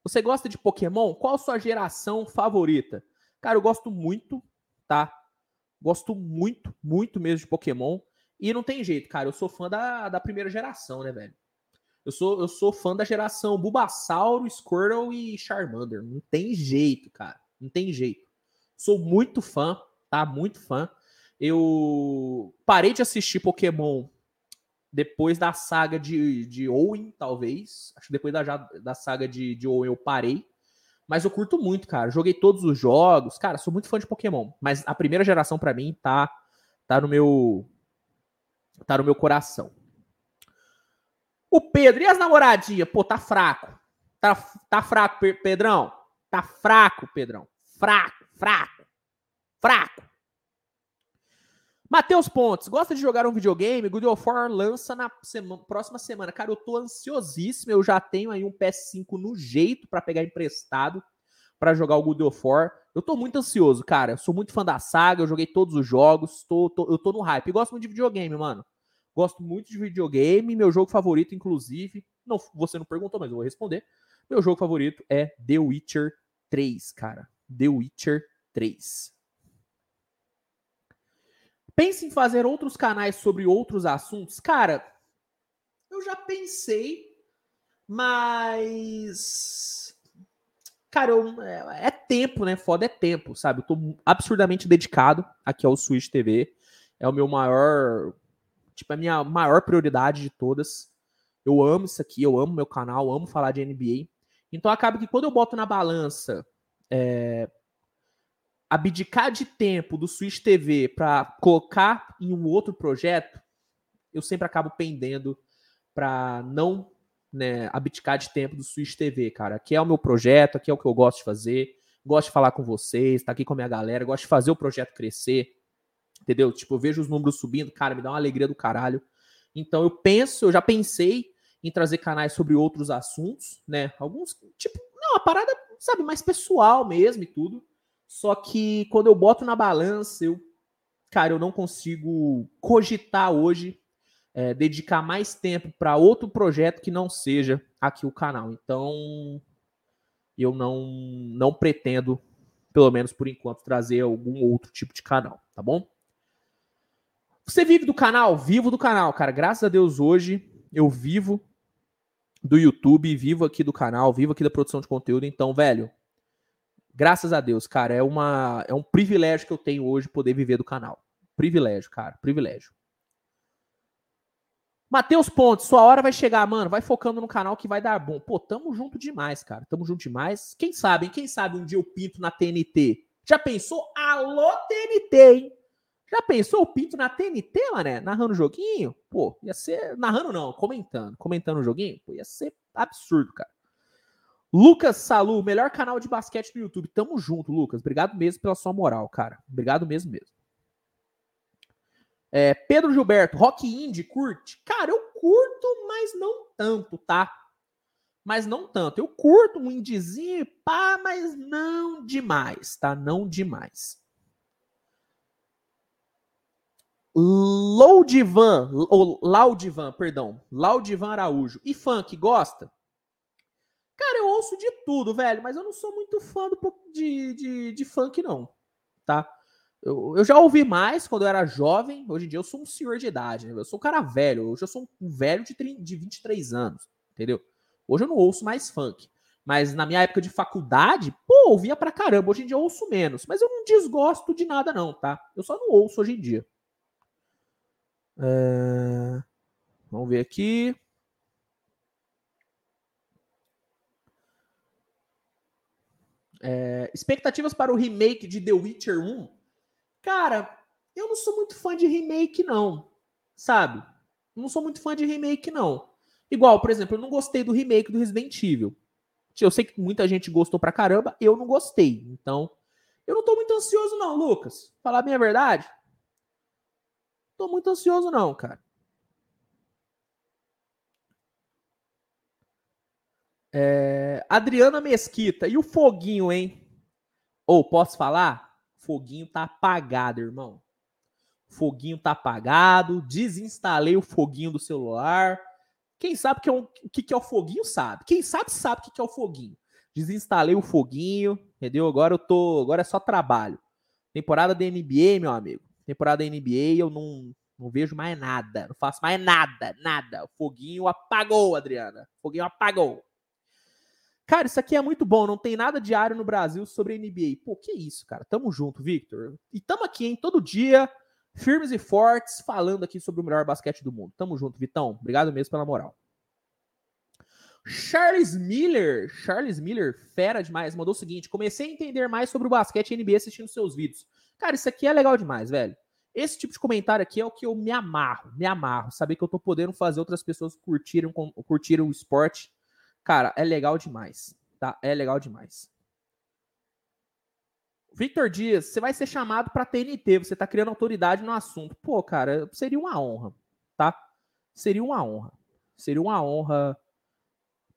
Você gosta de Pokémon? Qual sua geração favorita? Cara, eu gosto muito, tá? Gosto muito, muito mesmo de Pokémon. E não tem jeito, cara. Eu sou fã da, da primeira geração, né, velho? Eu sou, eu sou fã da geração Bulbasauro, Squirtle e Charmander. Não tem jeito, cara. Não tem jeito. Sou muito fã, tá? Muito fã. Eu parei de assistir Pokémon depois da saga de, de Owen, talvez. Acho que depois da, da saga de, de Owen eu parei. Mas eu curto muito, cara. Joguei todos os jogos. Cara, sou muito fã de Pokémon. Mas a primeira geração, para mim, tá, tá no meu. Tá no meu coração. O Pedro, e as namoradinhas? Pô, tá fraco. Tá, tá fraco, Pedrão. Tá fraco, Pedrão. Fraco, fraco, fraco. Matheus Pontes, gosta de jogar um videogame? God of War lança na semana, próxima semana. Cara, eu tô ansiosíssimo. Eu já tenho aí um PS5 no jeito para pegar emprestado para jogar o God of War. Eu tô muito ansioso, cara. Eu sou muito fã da saga, eu joguei todos os jogos, tô, tô, eu tô no hype. E gosto muito de videogame, mano. Gosto muito de videogame. Meu jogo favorito, inclusive, não, você não perguntou, mas eu vou responder. Meu jogo favorito é The Witcher 3, cara. The Witcher 3. Pense em fazer outros canais sobre outros assuntos? Cara, eu já pensei, mas. Cara, eu, é, é, tempo, né? Foda é tempo, sabe? Eu tô absurdamente dedicado aqui ao Switch TV. É o meu maior. Tipo, a minha maior prioridade de todas. Eu amo isso aqui, eu amo meu canal, amo falar de NBA. Então acaba que quando eu boto na balança é, abdicar de tempo do Switch TV para colocar em um outro projeto, eu sempre acabo pendendo para não né, abdicar de tempo do Switch TV, cara. Aqui é o meu projeto, aqui é o que eu gosto de fazer. Gosto de falar com vocês, tá aqui com a minha galera, gosto de fazer o projeto crescer. Entendeu? Tipo, eu vejo os números subindo, cara, me dá uma alegria do caralho. Então eu penso, eu já pensei em trazer canais sobre outros assuntos, né? Alguns, tipo, não, uma parada, sabe, mais pessoal mesmo e tudo. Só que quando eu boto na balança, eu, cara, eu não consigo cogitar hoje é, dedicar mais tempo para outro projeto que não seja aqui o canal. Então, eu não não pretendo, pelo menos por enquanto, trazer algum outro tipo de canal, tá bom? Você vive do canal? Vivo do canal, cara. Graças a Deus hoje eu vivo do YouTube, vivo aqui do canal, vivo aqui da produção de conteúdo. Então, velho, Graças a Deus, cara, é, uma, é um privilégio que eu tenho hoje poder viver do canal. Privilégio, cara, privilégio. Matheus Pontes, sua hora vai chegar, mano. Vai focando no canal que vai dar bom. Pô, tamo junto demais, cara. Tamo junto demais. Quem sabe, hein? Quem sabe um dia eu pinto na TNT? Já pensou? Alô, TNT, hein? Já pensou o pinto na TNT, mané? Narrando o joguinho? Pô, ia ser. Narrando não, comentando. Comentando o joguinho? Pô, ia ser absurdo, cara. Lucas Salu, melhor canal de basquete do YouTube. Tamo junto, Lucas. Obrigado mesmo pela sua moral, cara. Obrigado mesmo mesmo. É, Pedro Gilberto, Rock Indie, curte? Cara, eu curto, mas não tanto, tá? Mas não tanto. Eu curto um indiezinho, pá, mas não demais, tá? Não demais. Laudivan, ou Laudivan, perdão. Laudivan Araújo. E funk, gosta? Cara, eu ouço de tudo, velho, mas eu não sou muito fã do, de, de, de funk, não. Tá? Eu, eu, já ouvi mais quando eu era jovem. Hoje em dia eu sou um senhor de idade, né? Eu sou um cara velho. Hoje eu sou um velho de, 30, de 23 anos, entendeu? Hoje eu não ouço mais funk. Mas na minha época de faculdade, pô, ouvia pra caramba. Hoje em dia eu ouço menos. Mas eu não desgosto de nada, não, tá? Eu só não ouço hoje em dia. É... Vamos ver aqui. É, expectativas para o remake de The Witcher 1? Cara, eu não sou muito fã de remake, não. Sabe? Não sou muito fã de remake, não. Igual, por exemplo, eu não gostei do remake do Resident Evil. Eu sei que muita gente gostou pra caramba, eu não gostei. Então, eu não tô muito ansioso, não, Lucas. Falar bem a verdade. Tô muito ansioso, não, cara. É, Adriana Mesquita, e o foguinho, hein? Ou, posso falar? Foguinho tá apagado, irmão. Foguinho tá apagado. Desinstalei o foguinho do celular. Quem sabe que é um, o que, que é o foguinho sabe. Quem sabe sabe o que, que é o foguinho. Desinstalei o foguinho, entendeu? Agora eu tô. Agora é só trabalho. Temporada da NBA, meu amigo. Temporada da NBA, eu não, Não vejo mais nada. Não faço mais nada. Nada. O foguinho apagou, Adriana. O foguinho apagou. Cara, isso aqui é muito bom. Não tem nada diário no Brasil sobre NBA. Pô, que isso, cara. Tamo junto, Victor. E tamo aqui, hein? Todo dia, firmes e fortes, falando aqui sobre o melhor basquete do mundo. Tamo junto, Vitão. Obrigado mesmo pela moral. Charles Miller, Charles Miller, fera demais, mandou o seguinte: comecei a entender mais sobre o basquete NBA assistindo seus vídeos. Cara, isso aqui é legal demais, velho. Esse tipo de comentário aqui é o que eu me amarro, me amarro. Saber que eu tô podendo fazer outras pessoas curtirem, curtirem o esporte. Cara, é legal demais, tá? É legal demais. Victor Dias, você vai ser chamado para TNT, você tá criando autoridade no assunto. Pô, cara, seria uma honra, tá? Seria uma honra. Seria uma honra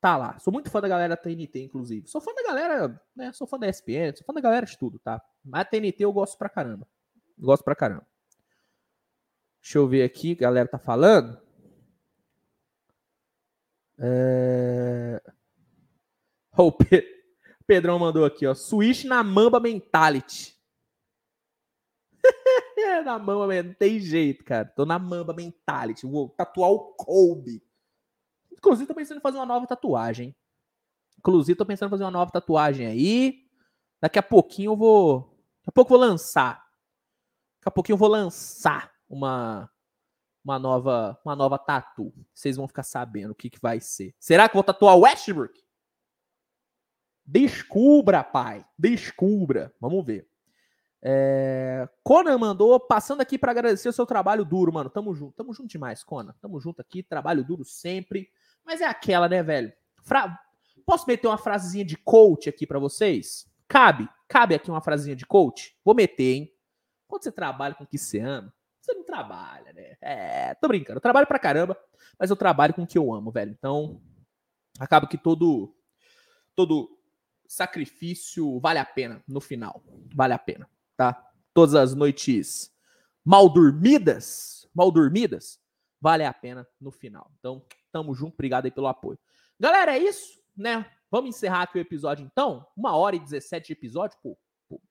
tá lá. Sou muito fã da galera TNT, inclusive. Sou fã da galera, né? Sou fã da ESPN, sou fã da galera de tudo, tá? Mas a TNT eu gosto pra caramba. Gosto pra caramba. Deixa eu ver aqui, a galera tá falando. É... O Pedrão mandou aqui, ó. Switch na Mamba Mentality. na Mamba, não tem jeito, cara. Tô na Mamba Mentality. Vou tatuar o Kobe. Inclusive, tô pensando em fazer uma nova tatuagem. Inclusive, tô pensando em fazer uma nova tatuagem aí. Daqui a pouquinho eu vou. Daqui a pouco eu vou lançar. Daqui a pouquinho eu vou lançar uma uma nova uma nova tatu. Vocês vão ficar sabendo o que, que vai ser. Será que eu vou tatuar Westbrook? Descubra, pai. Descubra. Vamos ver. É... Conan mandou, passando aqui para agradecer o seu trabalho duro, mano. Tamo junto. Tamo junto demais, Conan. Tamo junto aqui. Trabalho duro sempre. Mas é aquela, né, velho? Fra... Posso meter uma frasezinha de coach aqui para vocês? Cabe? Cabe aqui uma frasezinha de coach? Vou meter, hein? Quando você trabalha com o que você ama, você não trabalha, né? É, tô brincando. Eu trabalho pra caramba, mas eu trabalho com o que eu amo, velho. Então, acaba que todo todo sacrifício vale a pena no final. Vale a pena, tá? Todas as noites mal dormidas, mal dormidas, vale a pena no final. Então, Tamo junto, obrigado aí pelo apoio. Galera, é isso, né? Vamos encerrar aqui o episódio então. Uma hora e 17 de episódio, pô. pô.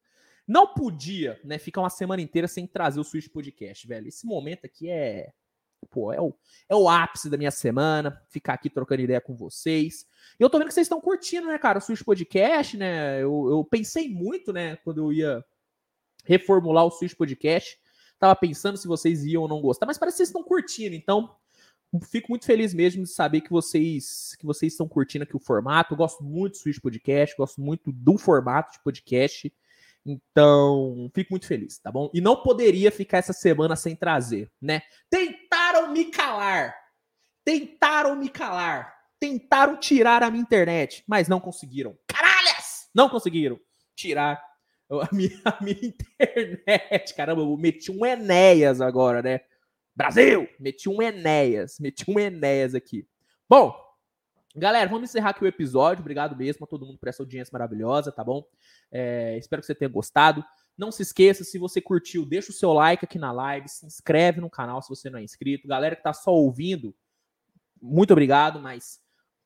Não podia, né, ficar uma semana inteira sem trazer o Switch Podcast, velho. Esse momento aqui é. Pô, é o, é o ápice da minha semana, ficar aqui trocando ideia com vocês. E eu tô vendo que vocês estão curtindo, né, cara, o Switch Podcast, né? Eu, eu pensei muito, né, quando eu ia reformular o Switch Podcast. Tava pensando se vocês iam ou não gostar, mas parece que vocês estão curtindo. Então, fico muito feliz mesmo de saber que vocês que vocês estão curtindo aqui o formato. Eu gosto muito do Switch Podcast, gosto muito do formato de podcast. Então, fico muito feliz, tá bom? E não poderia ficar essa semana sem trazer, né? Tentaram me calar. Tentaram me calar. Tentaram tirar a minha internet, mas não conseguiram. Caralhas! Não conseguiram tirar a minha, a minha internet. Caramba, eu meti um Enéas agora, né? Brasil! Meti um Enéas, meti um Enéas aqui. Bom, galera, vamos encerrar aqui o episódio. Obrigado mesmo a todo mundo por essa audiência maravilhosa, tá bom? É, espero que você tenha gostado. Não se esqueça, se você curtiu, deixa o seu like aqui na live, se inscreve no canal se você não é inscrito. Galera que tá só ouvindo, muito obrigado, mas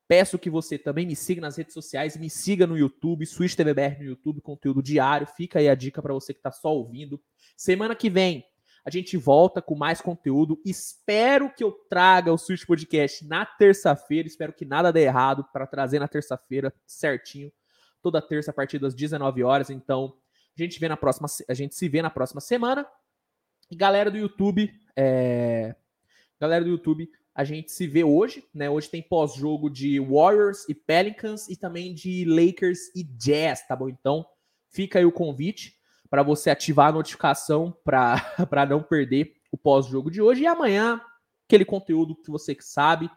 peço que você também me siga nas redes sociais, me siga no YouTube, Switch TVBR no YouTube, conteúdo diário. Fica aí a dica para você que tá só ouvindo. Semana que vem a gente volta com mais conteúdo. Espero que eu traga o Switch Podcast na terça-feira. Espero que nada dê errado para trazer na terça-feira certinho. Toda terça a partir das 19 horas. Então, a gente vê na próxima, a gente se vê na próxima semana. E galera do YouTube, é... galera do YouTube, a gente se vê hoje, né? Hoje tem pós-jogo de Warriors e Pelicans e também de Lakers e Jazz, tá bom? Então, fica aí o convite para você ativar a notificação para não perder o pós-jogo de hoje. E amanhã, aquele conteúdo que você sabe,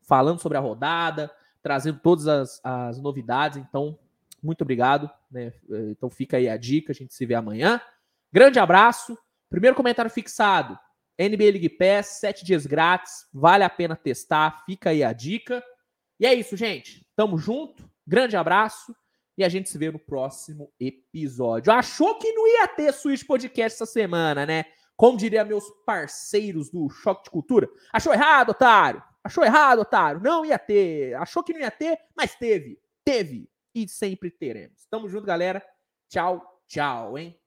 falando sobre a rodada, trazendo todas as, as novidades. Então, muito obrigado. Né? Então fica aí a dica, a gente se vê amanhã. Grande abraço. Primeiro comentário fixado. NBA League Pass, sete dias grátis, vale a pena testar, fica aí a dica. E é isso, gente. Tamo junto. Grande abraço. E a gente se vê no próximo episódio. Achou que não ia ter Switch Podcast essa semana, né? Como diria meus parceiros do Choque de Cultura. Achou errado, otário? Achou errado, otário? Não ia ter. Achou que não ia ter, mas teve. Teve. E sempre teremos. Tamo junto, galera. Tchau, tchau, hein?